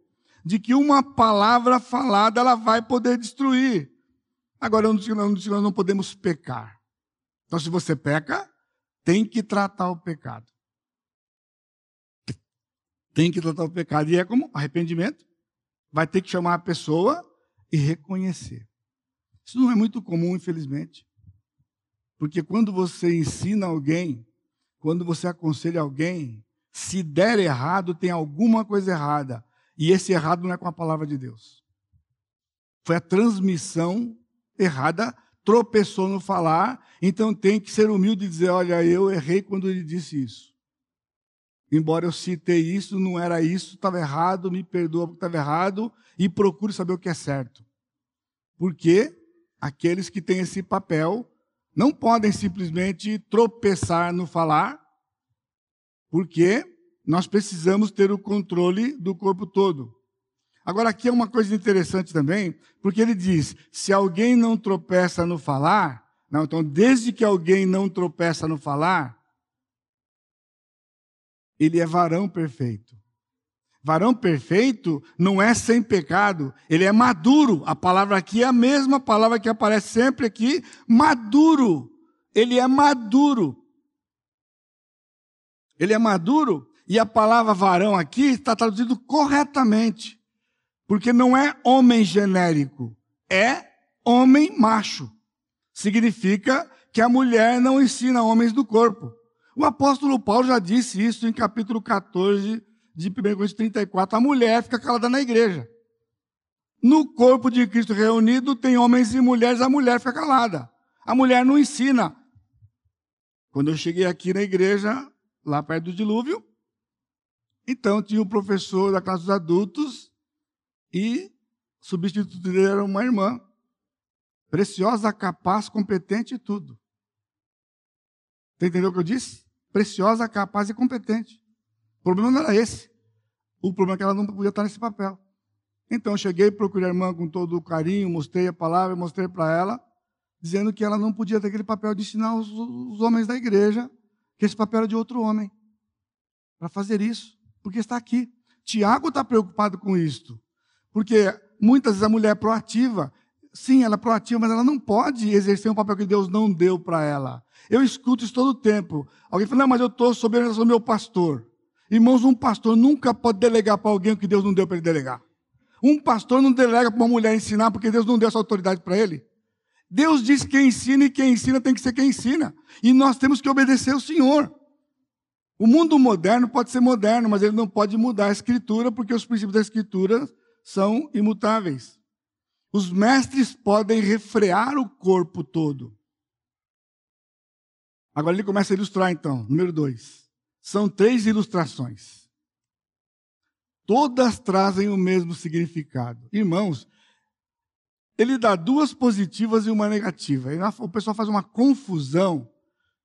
de que uma palavra falada ela vai poder destruir. Agora, eu não digo, nós não podemos pecar. Então, se você peca, tem que tratar o pecado. Tem que tratar o pecado. E é como arrependimento. Vai ter que chamar a pessoa e reconhecer. Isso não é muito comum, infelizmente. Porque quando você ensina alguém, quando você aconselha alguém, se der errado, tem alguma coisa errada. E esse errado não é com a palavra de Deus. Foi a transmissão errada, tropeçou no falar, então tem que ser humilde e dizer: olha, eu errei quando ele disse isso. Embora eu citei isso, não era isso, estava errado, me perdoa porque estava errado e procure saber o que é certo. Porque aqueles que têm esse papel não podem simplesmente tropeçar no falar, porque nós precisamos ter o controle do corpo todo. Agora, aqui é uma coisa interessante também, porque ele diz: se alguém não tropeça no falar, não, então, desde que alguém não tropeça no falar, ele é varão perfeito. Varão perfeito não é sem pecado, ele é maduro. A palavra aqui é a mesma palavra que aparece sempre aqui, maduro. Ele é maduro. Ele é maduro e a palavra varão aqui está traduzido corretamente, porque não é homem genérico, é homem macho. Significa que a mulher não ensina homens do corpo. O apóstolo Paulo já disse isso em capítulo 14 de 1 Coríntios 34, a mulher fica calada na igreja. No corpo de Cristo reunido tem homens e mulheres, a mulher fica calada. A mulher não ensina. Quando eu cheguei aqui na igreja, lá perto do dilúvio, então tinha um professor da classe dos adultos e substituto dele era uma irmã. Preciosa, capaz, competente e tudo. Você entendeu o que eu disse? Preciosa, capaz e competente. O problema não era esse. O problema é que ela não podia estar nesse papel. Então, cheguei, procurei a irmã com todo o carinho, mostrei a palavra, mostrei para ela, dizendo que ela não podia ter aquele papel de ensinar os, os homens da igreja, que esse papel era de outro homem, para fazer isso, porque está aqui. Tiago está preocupado com isto, porque muitas vezes a mulher é proativa, sim, ela é proativa, mas ela não pode exercer um papel que Deus não deu para ela. Eu escuto isso todo o tempo. Alguém fala, não, mas eu estou sob a orientação do meu pastor. Irmãos, um pastor nunca pode delegar para alguém o que Deus não deu para ele delegar. Um pastor não delega para uma mulher ensinar porque Deus não deu essa autoridade para ele. Deus diz que quem ensina e quem ensina tem que ser quem ensina. E nós temos que obedecer o Senhor. O mundo moderno pode ser moderno, mas ele não pode mudar a escritura porque os princípios da escritura são imutáveis. Os mestres podem refrear o corpo todo. Agora ele começa a ilustrar então, número dois. São três ilustrações. Todas trazem o mesmo significado. Irmãos, ele dá duas positivas e uma negativa. E o pessoal faz uma confusão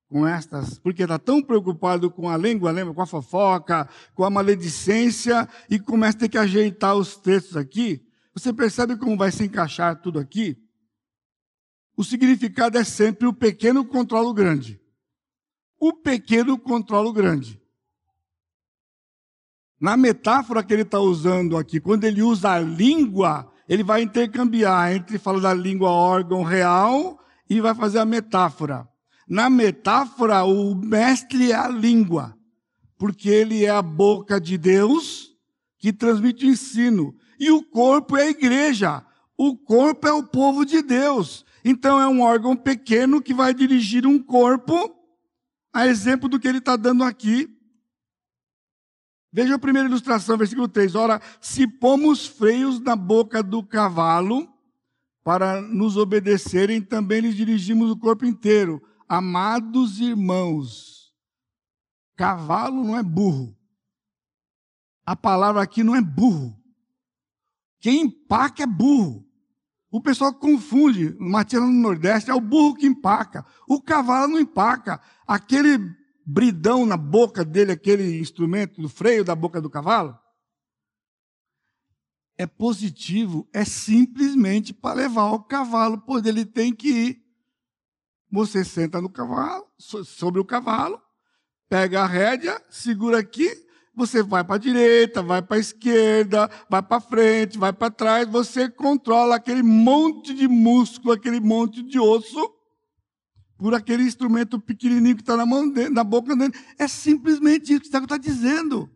com estas, porque está tão preocupado com a língua, lembra? Com a fofoca, com a maledicência, e começa a ter que ajeitar os textos aqui. Você percebe como vai se encaixar tudo aqui? O significado é sempre o pequeno controla o grande o pequeno controla o grande. Na metáfora que ele está usando aqui, quando ele usa a língua, ele vai intercambiar entre falar da língua órgão real e vai fazer a metáfora. Na metáfora, o mestre é a língua, porque ele é a boca de Deus que transmite o ensino. E o corpo é a igreja. O corpo é o povo de Deus. Então é um órgão pequeno que vai dirigir um corpo a exemplo do que ele está dando aqui. Veja a primeira ilustração, versículo 3. Ora, se pomos freios na boca do cavalo para nos obedecerem, também lhes dirigimos o corpo inteiro. Amados irmãos, cavalo não é burro. a palavra aqui não é burro. Quem empaca é burro. O pessoal confunde, Matias no Nordeste, é o burro que empaca. O cavalo não empaca. Aquele bridão na boca dele, aquele instrumento do freio da boca do cavalo, é positivo, é simplesmente para levar o cavalo onde ele tem que ir. Você senta no cavalo, sobre o cavalo, pega a rédea, segura aqui, você vai para a direita, vai para a esquerda, vai para frente, vai para trás, você controla aquele monte de músculo, aquele monte de osso, por aquele instrumento pequenininho que está na, mão dele, na boca dele. É simplesmente isso que Tiago está dizendo.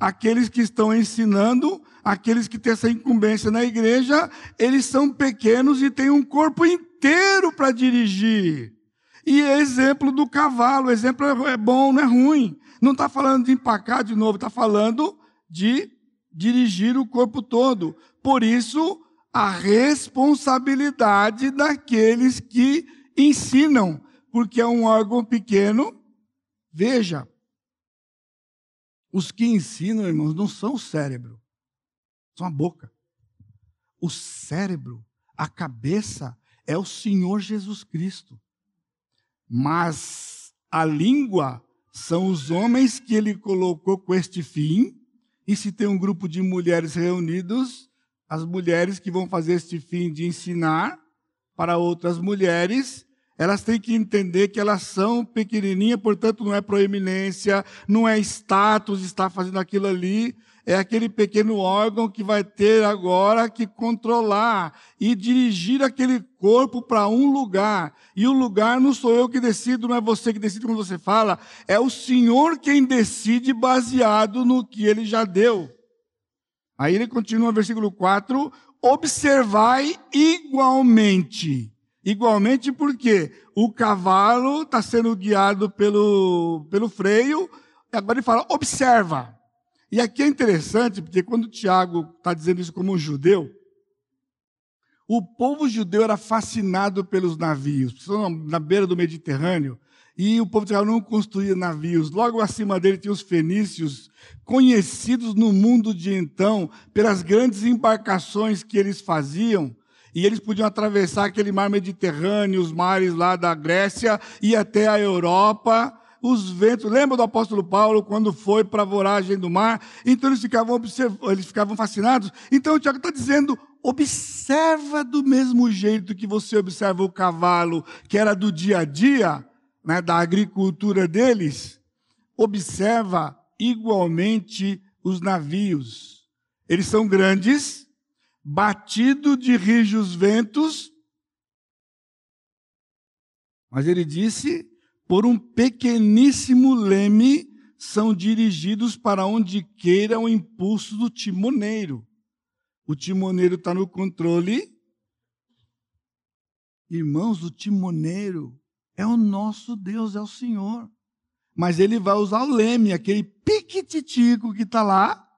Aqueles que estão ensinando, aqueles que têm essa incumbência na igreja, eles são pequenos e têm um corpo inteiro para dirigir. E é exemplo do cavalo, exemplo é bom, não é ruim. Não está falando de empacar de novo, está falando de dirigir o corpo todo. Por isso, a responsabilidade daqueles que ensinam, porque é um órgão pequeno. Veja, os que ensinam, irmãos, não são o cérebro, são a boca. O cérebro, a cabeça, é o Senhor Jesus Cristo. Mas a língua são os homens que ele colocou com este fim. E se tem um grupo de mulheres reunidos, as mulheres que vão fazer este fim de ensinar para outras mulheres, elas têm que entender que elas são pequenininhas, portanto não é proeminência, não é status estar fazendo aquilo ali, é aquele pequeno órgão que vai ter agora que controlar e dirigir aquele corpo para um lugar. E o lugar não sou eu que decido, não é você que decide como você fala, é o Senhor quem decide baseado no que ele já deu. Aí ele continua, versículo 4: observai igualmente. Igualmente porque o cavalo está sendo guiado pelo, pelo freio, agora ele fala, observa. E aqui é interessante, porque quando Tiago está dizendo isso como um judeu, o povo judeu era fascinado pelos navios, na beira do Mediterrâneo, e o povo de Israel não construía navios. Logo acima dele tinha os fenícios, conhecidos no mundo de então pelas grandes embarcações que eles faziam, e eles podiam atravessar aquele mar Mediterrâneo, os mares lá da Grécia e até a Europa os ventos. Lembra do apóstolo Paulo quando foi para a voragem do mar? Então eles ficavam, eles ficavam fascinados. Então o Tiago está dizendo: observa do mesmo jeito que você observa o cavalo, que era do dia a dia, né, da agricultura deles, observa igualmente os navios. Eles são grandes, batido de rijos ventos, mas ele disse por um pequeníssimo leme, são dirigidos para onde queira o impulso do timoneiro. O timoneiro está no controle. Irmãos, o timoneiro é o nosso Deus, é o Senhor. Mas ele vai usar o leme, aquele piquititico que está lá,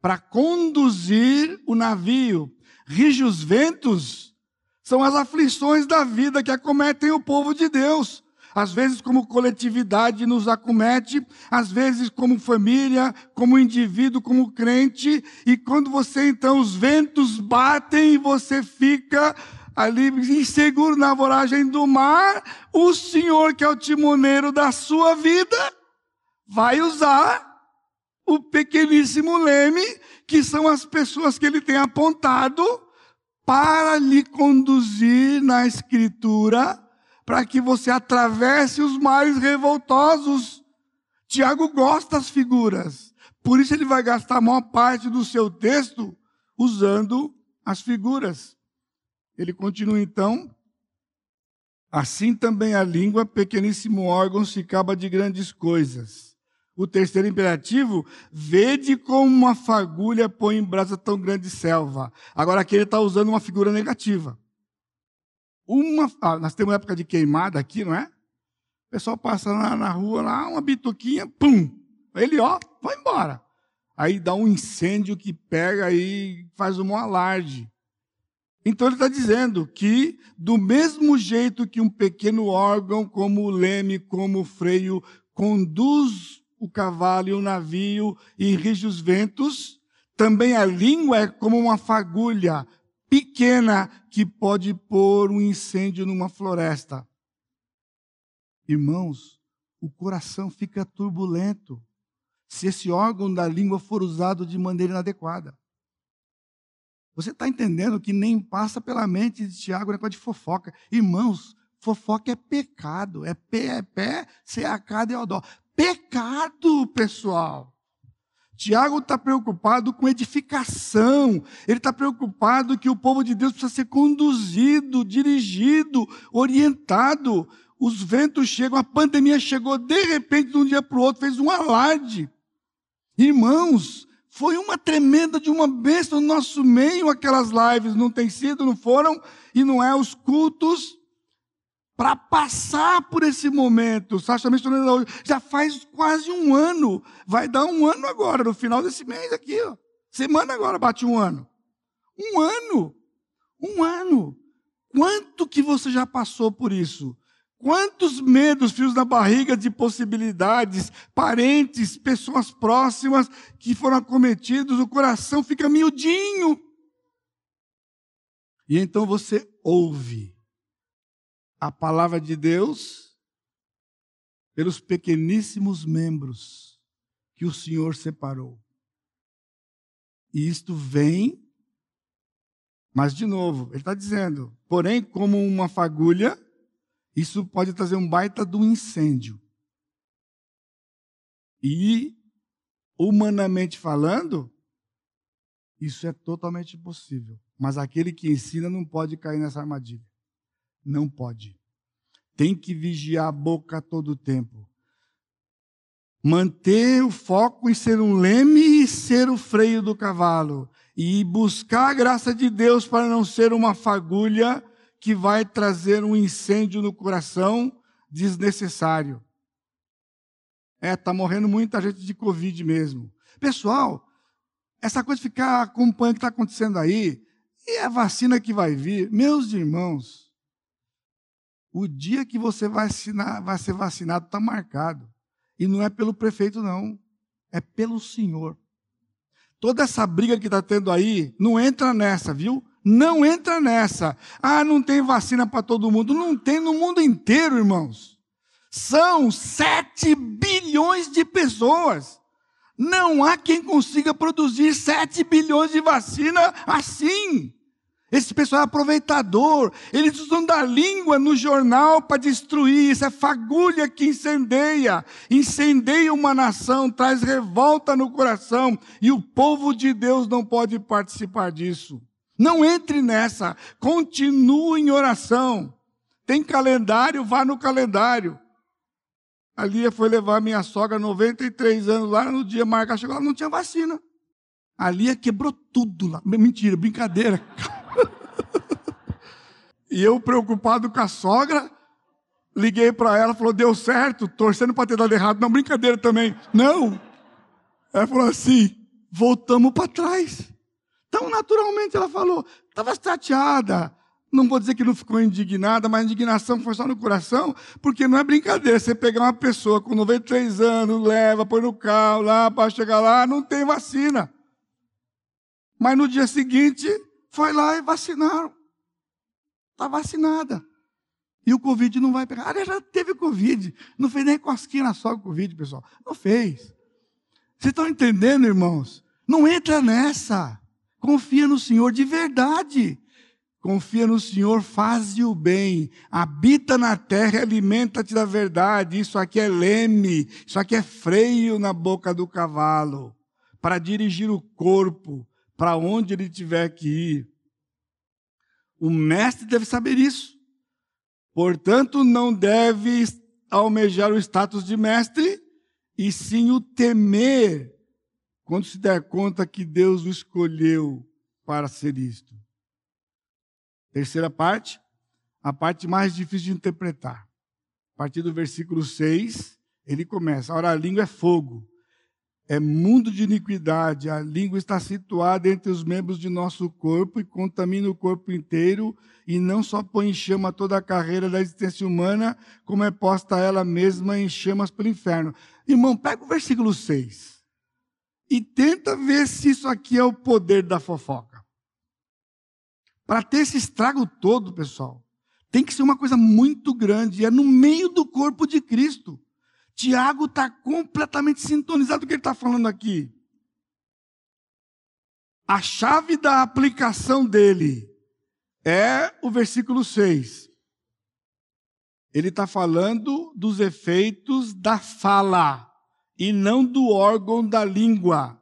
para conduzir o navio. Rige os ventos são as aflições da vida que acometem o povo de Deus às vezes como coletividade nos acomete, às vezes como família, como indivíduo, como crente, e quando você então os ventos batem e você fica ali inseguro na voragem do mar, o Senhor que é o timoneiro da sua vida vai usar o pequeníssimo leme, que são as pessoas que ele tem apontado para lhe conduzir na escritura para que você atravesse os mares revoltosos. Tiago gosta das figuras. Por isso ele vai gastar a maior parte do seu texto usando as figuras. Ele continua então. Assim também a língua, pequeníssimo órgão, se acaba de grandes coisas. O terceiro imperativo, vede como uma fagulha põe em brasa tão grande selva. Agora aqui ele está usando uma figura negativa. Uma, ah, nós temos época de queimada aqui, não é? O pessoal passa na, na rua lá, uma bituquinha, pum! Ele, ó, vai embora. Aí dá um incêndio que pega e faz um alarde. Então ele está dizendo que, do mesmo jeito que um pequeno órgão, como o leme, como o freio, conduz o cavalo e o navio e rige os ventos, também a língua é como uma fagulha pequena que pode pôr um incêndio numa floresta. Irmãos, o coração fica turbulento se esse órgão da língua for usado de maneira inadequada. Você está entendendo que nem passa pela mente de Tiago negócio de fofoca. Irmãos, fofoca é pecado. É pé, é pé, seacado é odó. Pecado, pessoal. Tiago está preocupado com edificação, ele está preocupado que o povo de Deus precisa ser conduzido, dirigido, orientado. Os ventos chegam, a pandemia chegou de repente, de um dia para o outro, fez um alarde. Irmãos, foi uma tremenda de uma bênção no nosso meio aquelas lives, não tem sido, não foram, e não é os cultos para passar por esse momento. Sacha mencionando já faz quase um ano. Vai dar um ano agora, no final desse mês aqui. Ó. Semana agora bate um ano. Um ano. Um ano. Quanto que você já passou por isso? Quantos medos, fios na barriga de possibilidades, parentes, pessoas próximas que foram acometidos, o coração fica miudinho. E então você ouve a palavra de Deus pelos pequeníssimos membros que o Senhor separou. E isto vem, mas de novo, ele está dizendo, porém, como uma fagulha, isso pode trazer um baita do incêndio. E, humanamente falando, isso é totalmente impossível. Mas aquele que ensina não pode cair nessa armadilha. Não pode. Tem que vigiar a boca todo o tempo. Manter o foco em ser um leme e ser o freio do cavalo. E buscar a graça de Deus para não ser uma fagulha que vai trazer um incêndio no coração desnecessário. É, tá morrendo muita gente de Covid mesmo. Pessoal, essa coisa de ficar acompanhando o que está acontecendo aí, e a vacina que vai vir, meus irmãos, o dia que você vai, assinar, vai ser vacinado está marcado. E não é pelo prefeito, não. É pelo Senhor. Toda essa briga que está tendo aí, não entra nessa, viu? Não entra nessa. Ah, não tem vacina para todo mundo. Não tem no mundo inteiro, irmãos. São 7 bilhões de pessoas. Não há quem consiga produzir 7 bilhões de vacina assim. Esse pessoal é aproveitador. Eles usam da língua no jornal para destruir. Isso é fagulha que incendeia. Incendeia uma nação, traz revolta no coração. E o povo de Deus não pode participar disso. Não entre nessa. Continue em oração. Tem calendário, vá no calendário. A Lia foi levar minha sogra, 93 anos, lá no dia marcado, chegou lá, não tinha vacina. A Lia quebrou tudo lá. Mentira, brincadeira. e eu, preocupado com a sogra, liguei para ela, falou, deu certo, torcendo para ter dado errado. Não, brincadeira também. Não. Ela falou assim, voltamos para trás. Então, naturalmente, ela falou, estava chateada. Não vou dizer que não ficou indignada, mas a indignação foi só no coração, porque não é brincadeira. Você pegar uma pessoa com 93 anos, leva, põe no carro lá, para chegar lá, não tem vacina. Mas no dia seguinte, foi lá e vacinaram. Está vacinada. E o Covid não vai pegar. Ela já teve Covid. Não fez nem cosquinha na sogra Covid, pessoal. Não fez. Vocês estão entendendo, irmãos? Não entra nessa. Confia no Senhor de verdade. Confia no Senhor, faz o bem, habita na terra e alimenta-te da verdade. Isso aqui é leme, isso aqui é freio na boca do cavalo, para dirigir o corpo, para onde ele tiver que ir. O mestre deve saber isso. Portanto, não deve almejar o status de mestre, e sim o temer, quando se der conta que Deus o escolheu para ser isto. Terceira parte, a parte mais difícil de interpretar. A partir do versículo 6, ele começa: Ora, a língua é fogo, é mundo de iniquidade. A língua está situada entre os membros de nosso corpo e contamina o corpo inteiro, e não só põe em chama toda a carreira da existência humana, como é posta ela mesma em chamas pelo inferno. Irmão, pega o versículo 6 e tenta ver se isso aqui é o poder da fofoca. Para ter esse estrago todo, pessoal, tem que ser uma coisa muito grande, é no meio do corpo de Cristo. Tiago está completamente sintonizado com o que ele está falando aqui. A chave da aplicação dele é o versículo 6. Ele está falando dos efeitos da fala e não do órgão da língua.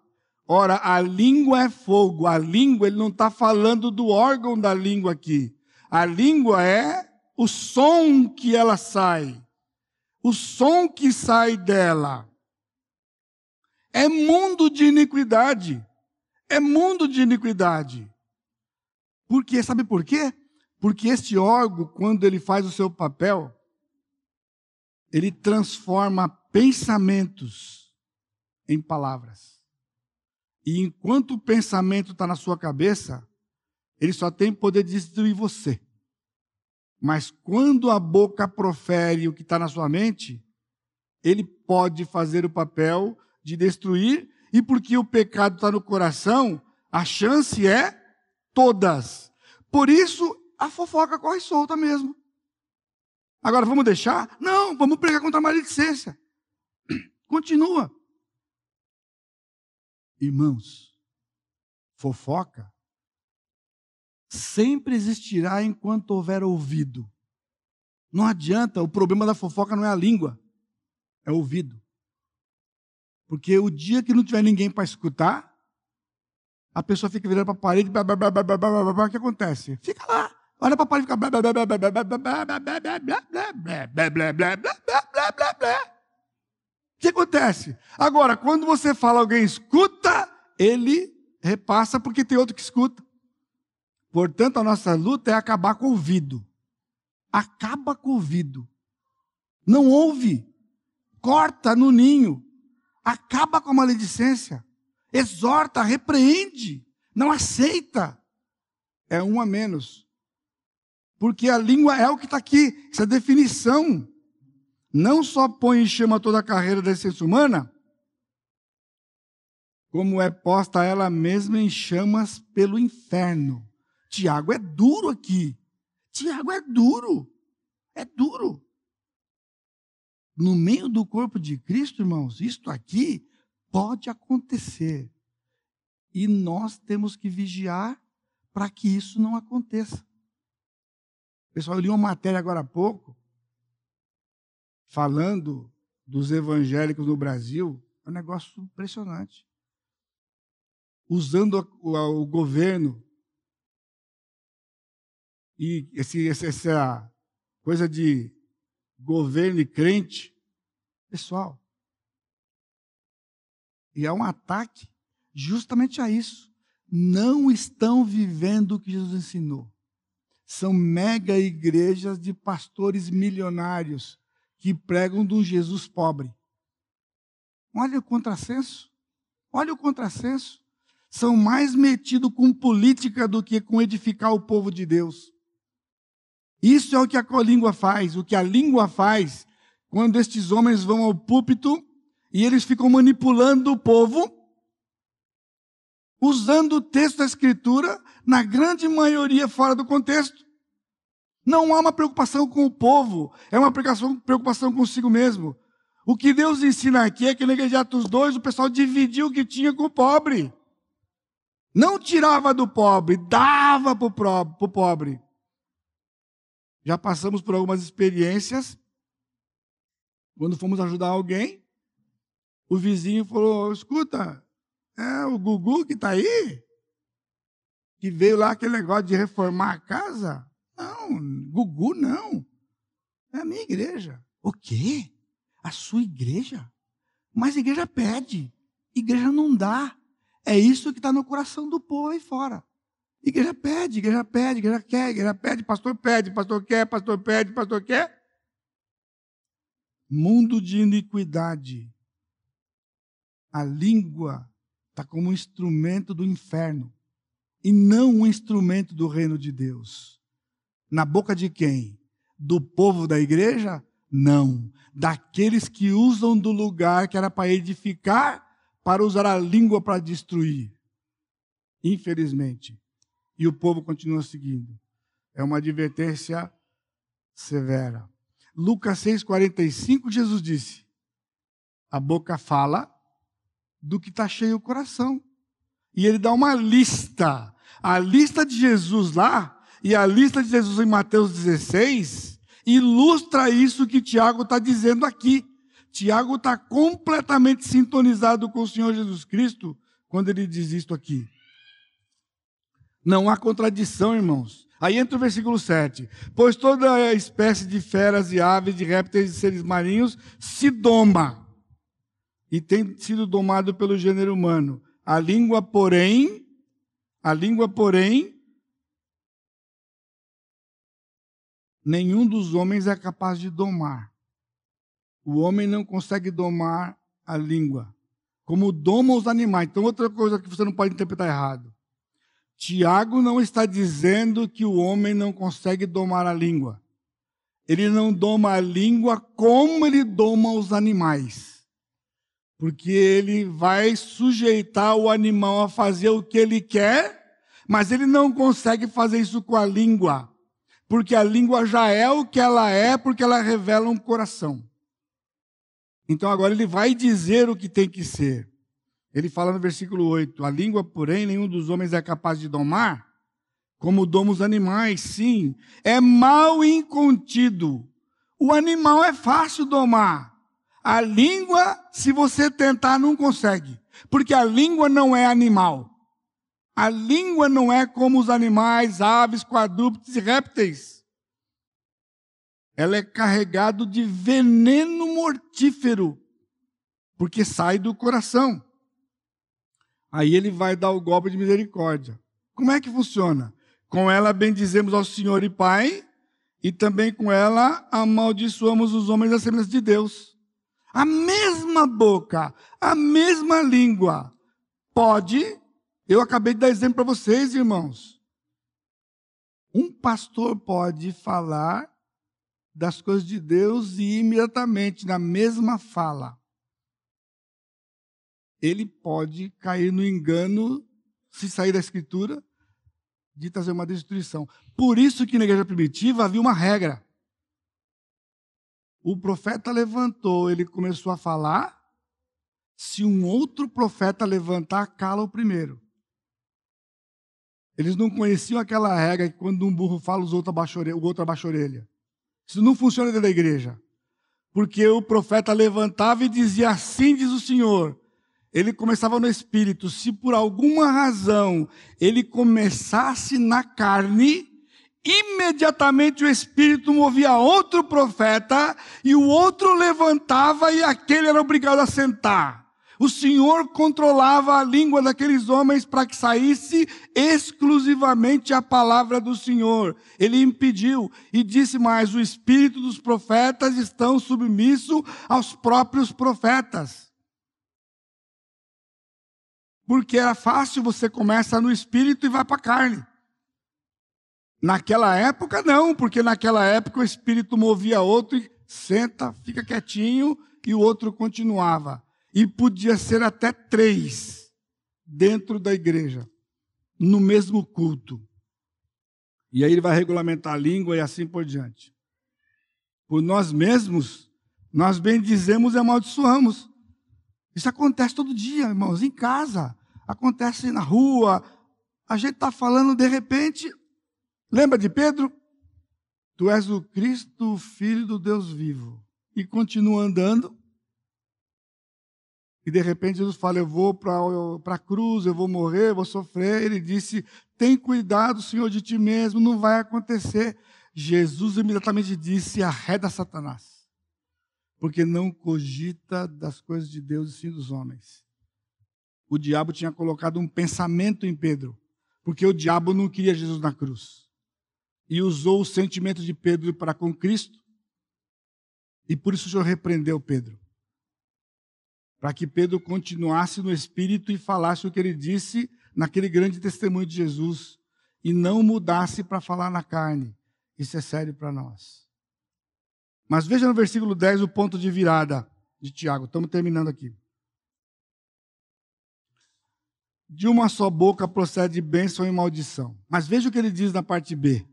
Ora, a língua é fogo. A língua, ele não está falando do órgão da língua aqui. A língua é o som que ela sai o som que sai dela. É mundo de iniquidade. É mundo de iniquidade. Porque, sabe por quê? Porque este órgão, quando ele faz o seu papel, ele transforma pensamentos em palavras. E enquanto o pensamento está na sua cabeça, ele só tem poder de destruir você. Mas quando a boca profere o que está na sua mente, ele pode fazer o papel de destruir, e porque o pecado está no coração, a chance é todas. Por isso, a fofoca corre solta mesmo. Agora, vamos deixar? Não, vamos pregar contra a maledicência. Continua. Irmãos, fofoca sempre existirá enquanto houver ouvido. Não adianta, o problema da fofoca não é a língua, é o ouvido. Porque o dia que não tiver ninguém para escutar, a pessoa fica virando para a parede, blá, blá, blá, blá, blá, blá, blá, o que acontece? Fica lá, olha para a parede e fica. O que acontece? Agora, quando você fala alguém escuta, ele repassa porque tem outro que escuta. Portanto, a nossa luta é acabar com o ouvido. Acaba com o ouvido. Não ouve. Corta no ninho. Acaba com a maledicência. Exorta, repreende. Não aceita. É um a menos. Porque a língua é o que está aqui. Essa definição. Não só põe em chama toda a carreira da essência humana, como é posta ela mesma em chamas pelo inferno. Tiago é duro aqui. Tiago é duro. É duro. No meio do corpo de Cristo, irmãos, isto aqui pode acontecer. E nós temos que vigiar para que isso não aconteça. Pessoal, eu li uma matéria agora há pouco, falando dos evangélicos no Brasil. É um negócio impressionante. Usando o, governo e esse, essa coisa de governo e crente, pessoal, e é um ataque justamente a isso. Não estão vivendo o que Jesus ensinou. São mega igrejas de pastores milionários que pregam de um Jesus pobre. Olha o contrassenso. Olha o contrassenso. São mais metidos com política do que com edificar o povo de Deus. Isso é o que a língua faz. O que a língua faz quando estes homens vão ao púlpito e eles ficam manipulando o povo, usando o texto da Escritura, na grande maioria fora do contexto. Não há uma preocupação com o povo, é uma preocupação consigo mesmo. O que Deus ensina aqui é que na igreja de Atos 2 o pessoal dividiu o que tinha com o pobre. Não tirava do pobre, dava para o pobre. Já passamos por algumas experiências. Quando fomos ajudar alguém, o vizinho falou: escuta, é o Gugu que está aí? Que veio lá aquele negócio de reformar a casa? Não, Gugu não. É a minha igreja. O quê? A sua igreja? Mas igreja pede, igreja não dá. É isso que está no coração do povo aí fora. Igreja pede, igreja pede, igreja quer, igreja pede, pastor pede, pastor quer, pastor pede, pastor quer. Mundo de iniquidade. A língua está como um instrumento do inferno e não um instrumento do reino de Deus. Na boca de quem? Do povo da igreja? Não. Daqueles que usam do lugar que era para edificar, para usar a língua para destruir. Infelizmente. E o povo continua seguindo. É uma advertência severa. Lucas 6,45, Jesus disse: A boca fala do que está cheio o coração. E ele dá uma lista. A lista de Jesus lá e a lista de Jesus em Mateus 16 ilustra isso que Tiago está dizendo aqui. Tiago está completamente sintonizado com o Senhor Jesus Cristo quando ele diz isto aqui. Não há contradição, irmãos. Aí entra o versículo 7. Pois toda espécie de feras e aves, de répteis e seres marinhos se doma. E tem sido domado pelo gênero humano. A língua, porém, a língua, porém, nenhum dos homens é capaz de domar. O homem não consegue domar a língua, como doma os animais. Então, outra coisa que você não pode interpretar errado. Tiago não está dizendo que o homem não consegue domar a língua. Ele não doma a língua como ele doma os animais. Porque ele vai sujeitar o animal a fazer o que ele quer, mas ele não consegue fazer isso com a língua. Porque a língua já é o que ela é, porque ela revela um coração. Então agora ele vai dizer o que tem que ser. Ele fala no versículo 8: A língua, porém, nenhum dos homens é capaz de domar, como domos animais, sim, é mal incontido. O animal é fácil domar. A língua, se você tentar, não consegue. Porque a língua não é animal. A língua não é como os animais, aves, quadrúpedes e répteis. Ela é carregada de veneno mortífero, porque sai do coração. Aí ele vai dar o golpe de misericórdia. Como é que funciona? Com ela bendizemos ao Senhor e Pai, e também com ela amaldiçoamos os homens da semelhança de Deus. A mesma boca, a mesma língua, pode, eu acabei de dar exemplo para vocês, irmãos. Um pastor pode falar das coisas de Deus e imediatamente, na mesma fala, ele pode cair no engano, se sair da escritura, de trazer uma destruição. Por isso que na igreja primitiva havia uma regra. O profeta levantou, ele começou a falar. Se um outro profeta levantar, cala o primeiro. Eles não conheciam aquela regra que quando um burro fala, os outros abaixam, o outro abaixa a orelha. Isso não funciona dentro da igreja. Porque o profeta levantava e dizia: Assim diz o Senhor ele começava no espírito. Se por alguma razão ele começasse na carne, imediatamente o espírito movia outro profeta e o outro levantava e aquele era obrigado a sentar. O Senhor controlava a língua daqueles homens para que saísse exclusivamente a palavra do Senhor. Ele impediu e disse mais: o espírito dos profetas estão submisso aos próprios profetas. Porque era fácil, você começa no espírito e vai para a carne. Naquela época, não, porque naquela época o espírito movia outro e senta, fica quietinho e o outro continuava. E podia ser até três dentro da igreja, no mesmo culto. E aí ele vai regulamentar a língua e assim por diante. Por nós mesmos, nós bendizemos e amaldiçoamos. Isso acontece todo dia, irmãos, em casa. Acontece na rua. A gente está falando, de repente. Lembra de Pedro? Tu és o Cristo, Filho do Deus vivo. E continua andando. E de repente Jesus fala: Eu vou para a cruz, eu vou morrer, eu vou sofrer. Ele disse: Tem cuidado, Senhor, de ti mesmo, não vai acontecer. Jesus imediatamente disse: Arreda Satanás porque não cogita das coisas de Deus e sim dos homens. O diabo tinha colocado um pensamento em Pedro, porque o diabo não queria Jesus na cruz. E usou o sentimento de Pedro para com Cristo. E por isso o Senhor repreendeu Pedro. para que Pedro continuasse no espírito e falasse o que ele disse naquele grande testemunho de Jesus e não mudasse para falar na carne. Isso é sério para nós. Mas veja no versículo 10 o ponto de virada de Tiago. Estamos terminando aqui. De uma só boca procede bênção e maldição. Mas veja o que ele diz na parte B.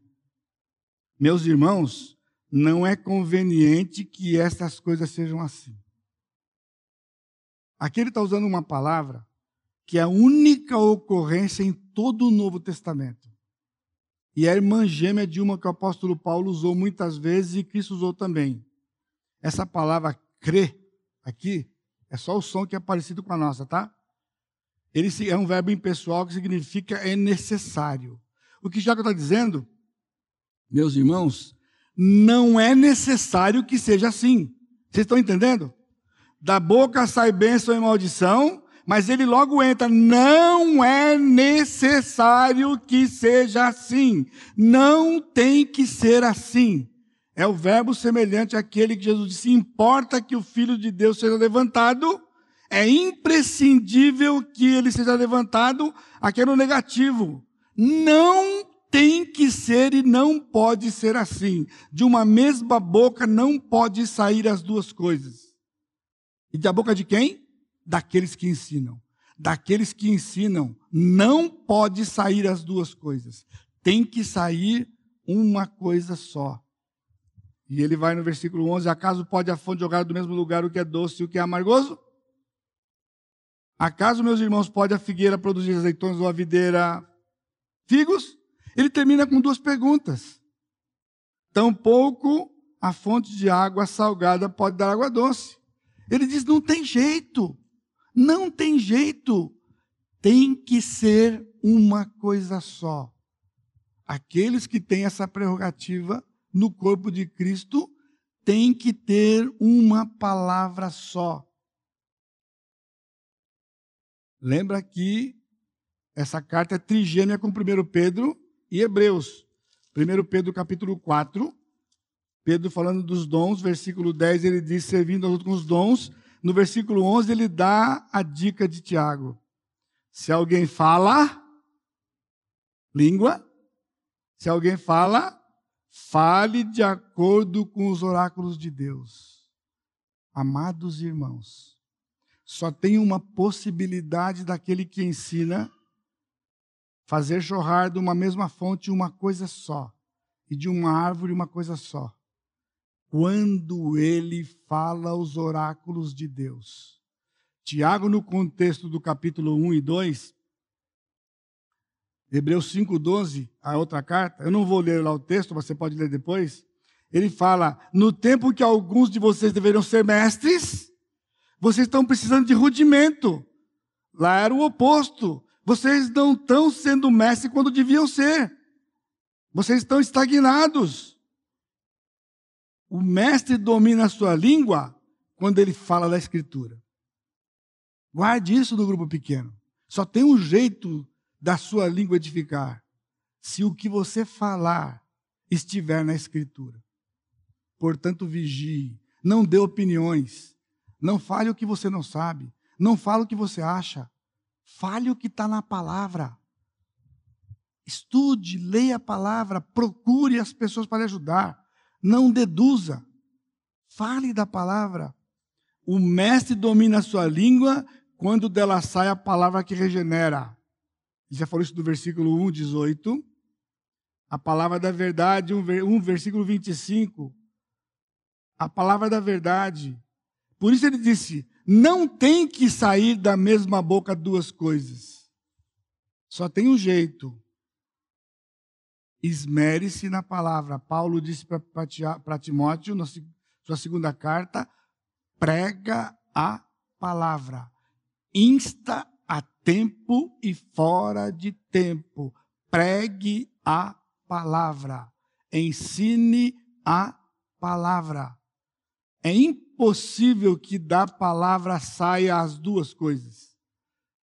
Meus irmãos, não é conveniente que estas coisas sejam assim. Aqui ele está usando uma palavra que é a única ocorrência em todo o Novo Testamento. E é a irmã gêmea de uma que o apóstolo Paulo usou muitas vezes e Cristo usou também. Essa palavra crê, aqui, é só o som que é parecido com a nossa, tá? Ele é um verbo impessoal que significa é necessário. O que Tiago está dizendo, meus irmãos, não é necessário que seja assim. Vocês estão entendendo? Da boca sai bênção e maldição, mas ele logo entra. Não é necessário que seja assim. Não tem que ser assim. É o verbo semelhante àquele que Jesus disse: importa que o Filho de Deus seja levantado é imprescindível que ele seja levantado, aquele negativo. Não tem que ser e não pode ser assim. De uma mesma boca não pode sair as duas coisas. E da boca de quem? Daqueles que ensinam. Daqueles que ensinam, não pode sair as duas coisas. Tem que sair uma coisa só. E ele vai no versículo 11: Acaso pode a fonte jogar do mesmo lugar o que é doce e o que é amargoso? Acaso, meus irmãos, pode a figueira produzir azeitonas ou a videira figos? Ele termina com duas perguntas. Tampouco a fonte de água salgada pode dar água doce. Ele diz: não tem jeito, não tem jeito, tem que ser uma coisa só. Aqueles que têm essa prerrogativa no corpo de Cristo têm que ter uma palavra só. Lembra que essa carta é trigêmea com 1 Pedro e Hebreus. 1 Pedro capítulo 4, Pedro falando dos dons, versículo 10 ele diz, servindo aos outros com os dons. No versículo 11 ele dá a dica de Tiago. Se alguém fala, língua, se alguém fala, fale de acordo com os oráculos de Deus. Amados irmãos, só tem uma possibilidade daquele que ensina fazer jorrar de uma mesma fonte uma coisa só, e de uma árvore uma coisa só. Quando ele fala os oráculos de Deus. Tiago, no contexto do capítulo 1 e 2, Hebreus 5,12, a outra carta, eu não vou ler lá o texto, você pode ler depois. Ele fala: No tempo que alguns de vocês deveriam ser mestres, vocês estão precisando de rudimento. Lá era o oposto. Vocês não estão sendo mestre quando deviam ser. Vocês estão estagnados. O mestre domina a sua língua quando ele fala da Escritura. Guarde isso no grupo pequeno. Só tem um jeito da sua língua edificar. Se o que você falar estiver na Escritura. Portanto, vigie. Não dê opiniões. Não fale o que você não sabe. Não fale o que você acha. Fale o que está na palavra. Estude, leia a palavra, procure as pessoas para lhe ajudar. Não deduza. Fale da palavra. O mestre domina a sua língua quando dela sai a palavra que regenera. Já falou isso do versículo 1, 18. A palavra da verdade, 1, versículo 25. A palavra da verdade por isso ele disse: não tem que sair da mesma boca duas coisas. Só tem um jeito. Esmere-se na palavra. Paulo disse para Timóteo, na sua segunda carta: prega a palavra. Insta a tempo e fora de tempo. Pregue a palavra. Ensine a palavra. É impossível que da palavra saia as duas coisas.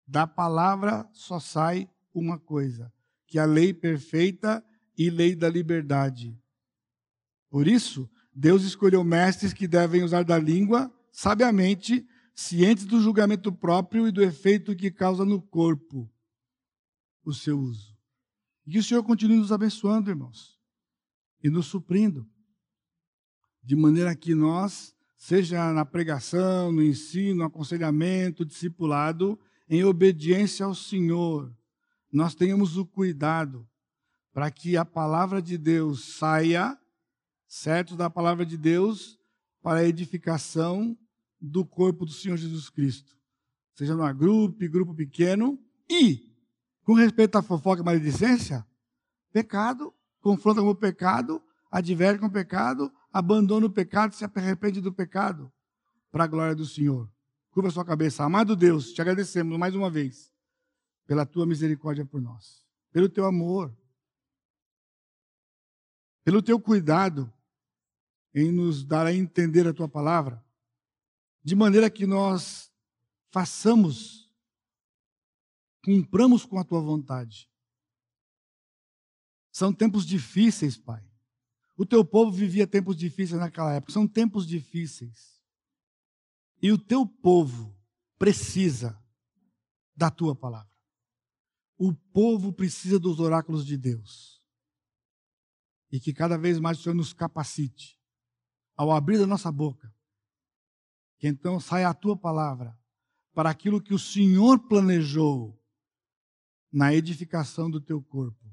Da palavra só sai uma coisa, que é a lei perfeita e lei da liberdade. Por isso, Deus escolheu mestres que devem usar da língua sabiamente, cientes do julgamento próprio e do efeito que causa no corpo o seu uso. E que o Senhor continue nos abençoando, irmãos, e nos suprindo, de maneira que nós, seja na pregação, no ensino, no aconselhamento, discipulado, em obediência ao Senhor, nós tenhamos o cuidado para que a palavra de Deus saia, certo, da palavra de Deus, para a edificação do corpo do Senhor Jesus Cristo. Seja numa grupo, grupo pequeno, e, com respeito à fofoca e maledicência, pecado, confronta com o pecado, adverte com o pecado, abandona o pecado, se arrepende do pecado, para a glória do Senhor. Curva sua cabeça. Amado Deus, te agradecemos mais uma vez pela tua misericórdia por nós, pelo teu amor, pelo teu cuidado em nos dar a entender a tua palavra, de maneira que nós façamos, cumpramos com a tua vontade. São tempos difíceis, Pai. O teu povo vivia tempos difíceis naquela época, são tempos difíceis. E o teu povo precisa da tua palavra. O povo precisa dos oráculos de Deus e que cada vez mais o Senhor nos capacite ao abrir a nossa boca, que então saia a tua palavra para aquilo que o Senhor planejou na edificação do teu corpo.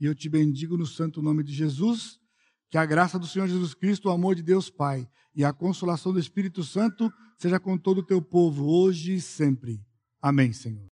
E eu te bendigo no santo nome de Jesus, que a graça do Senhor Jesus Cristo, o amor de Deus Pai e a consolação do Espírito Santo seja com todo o teu povo, hoje e sempre. Amém, Senhor.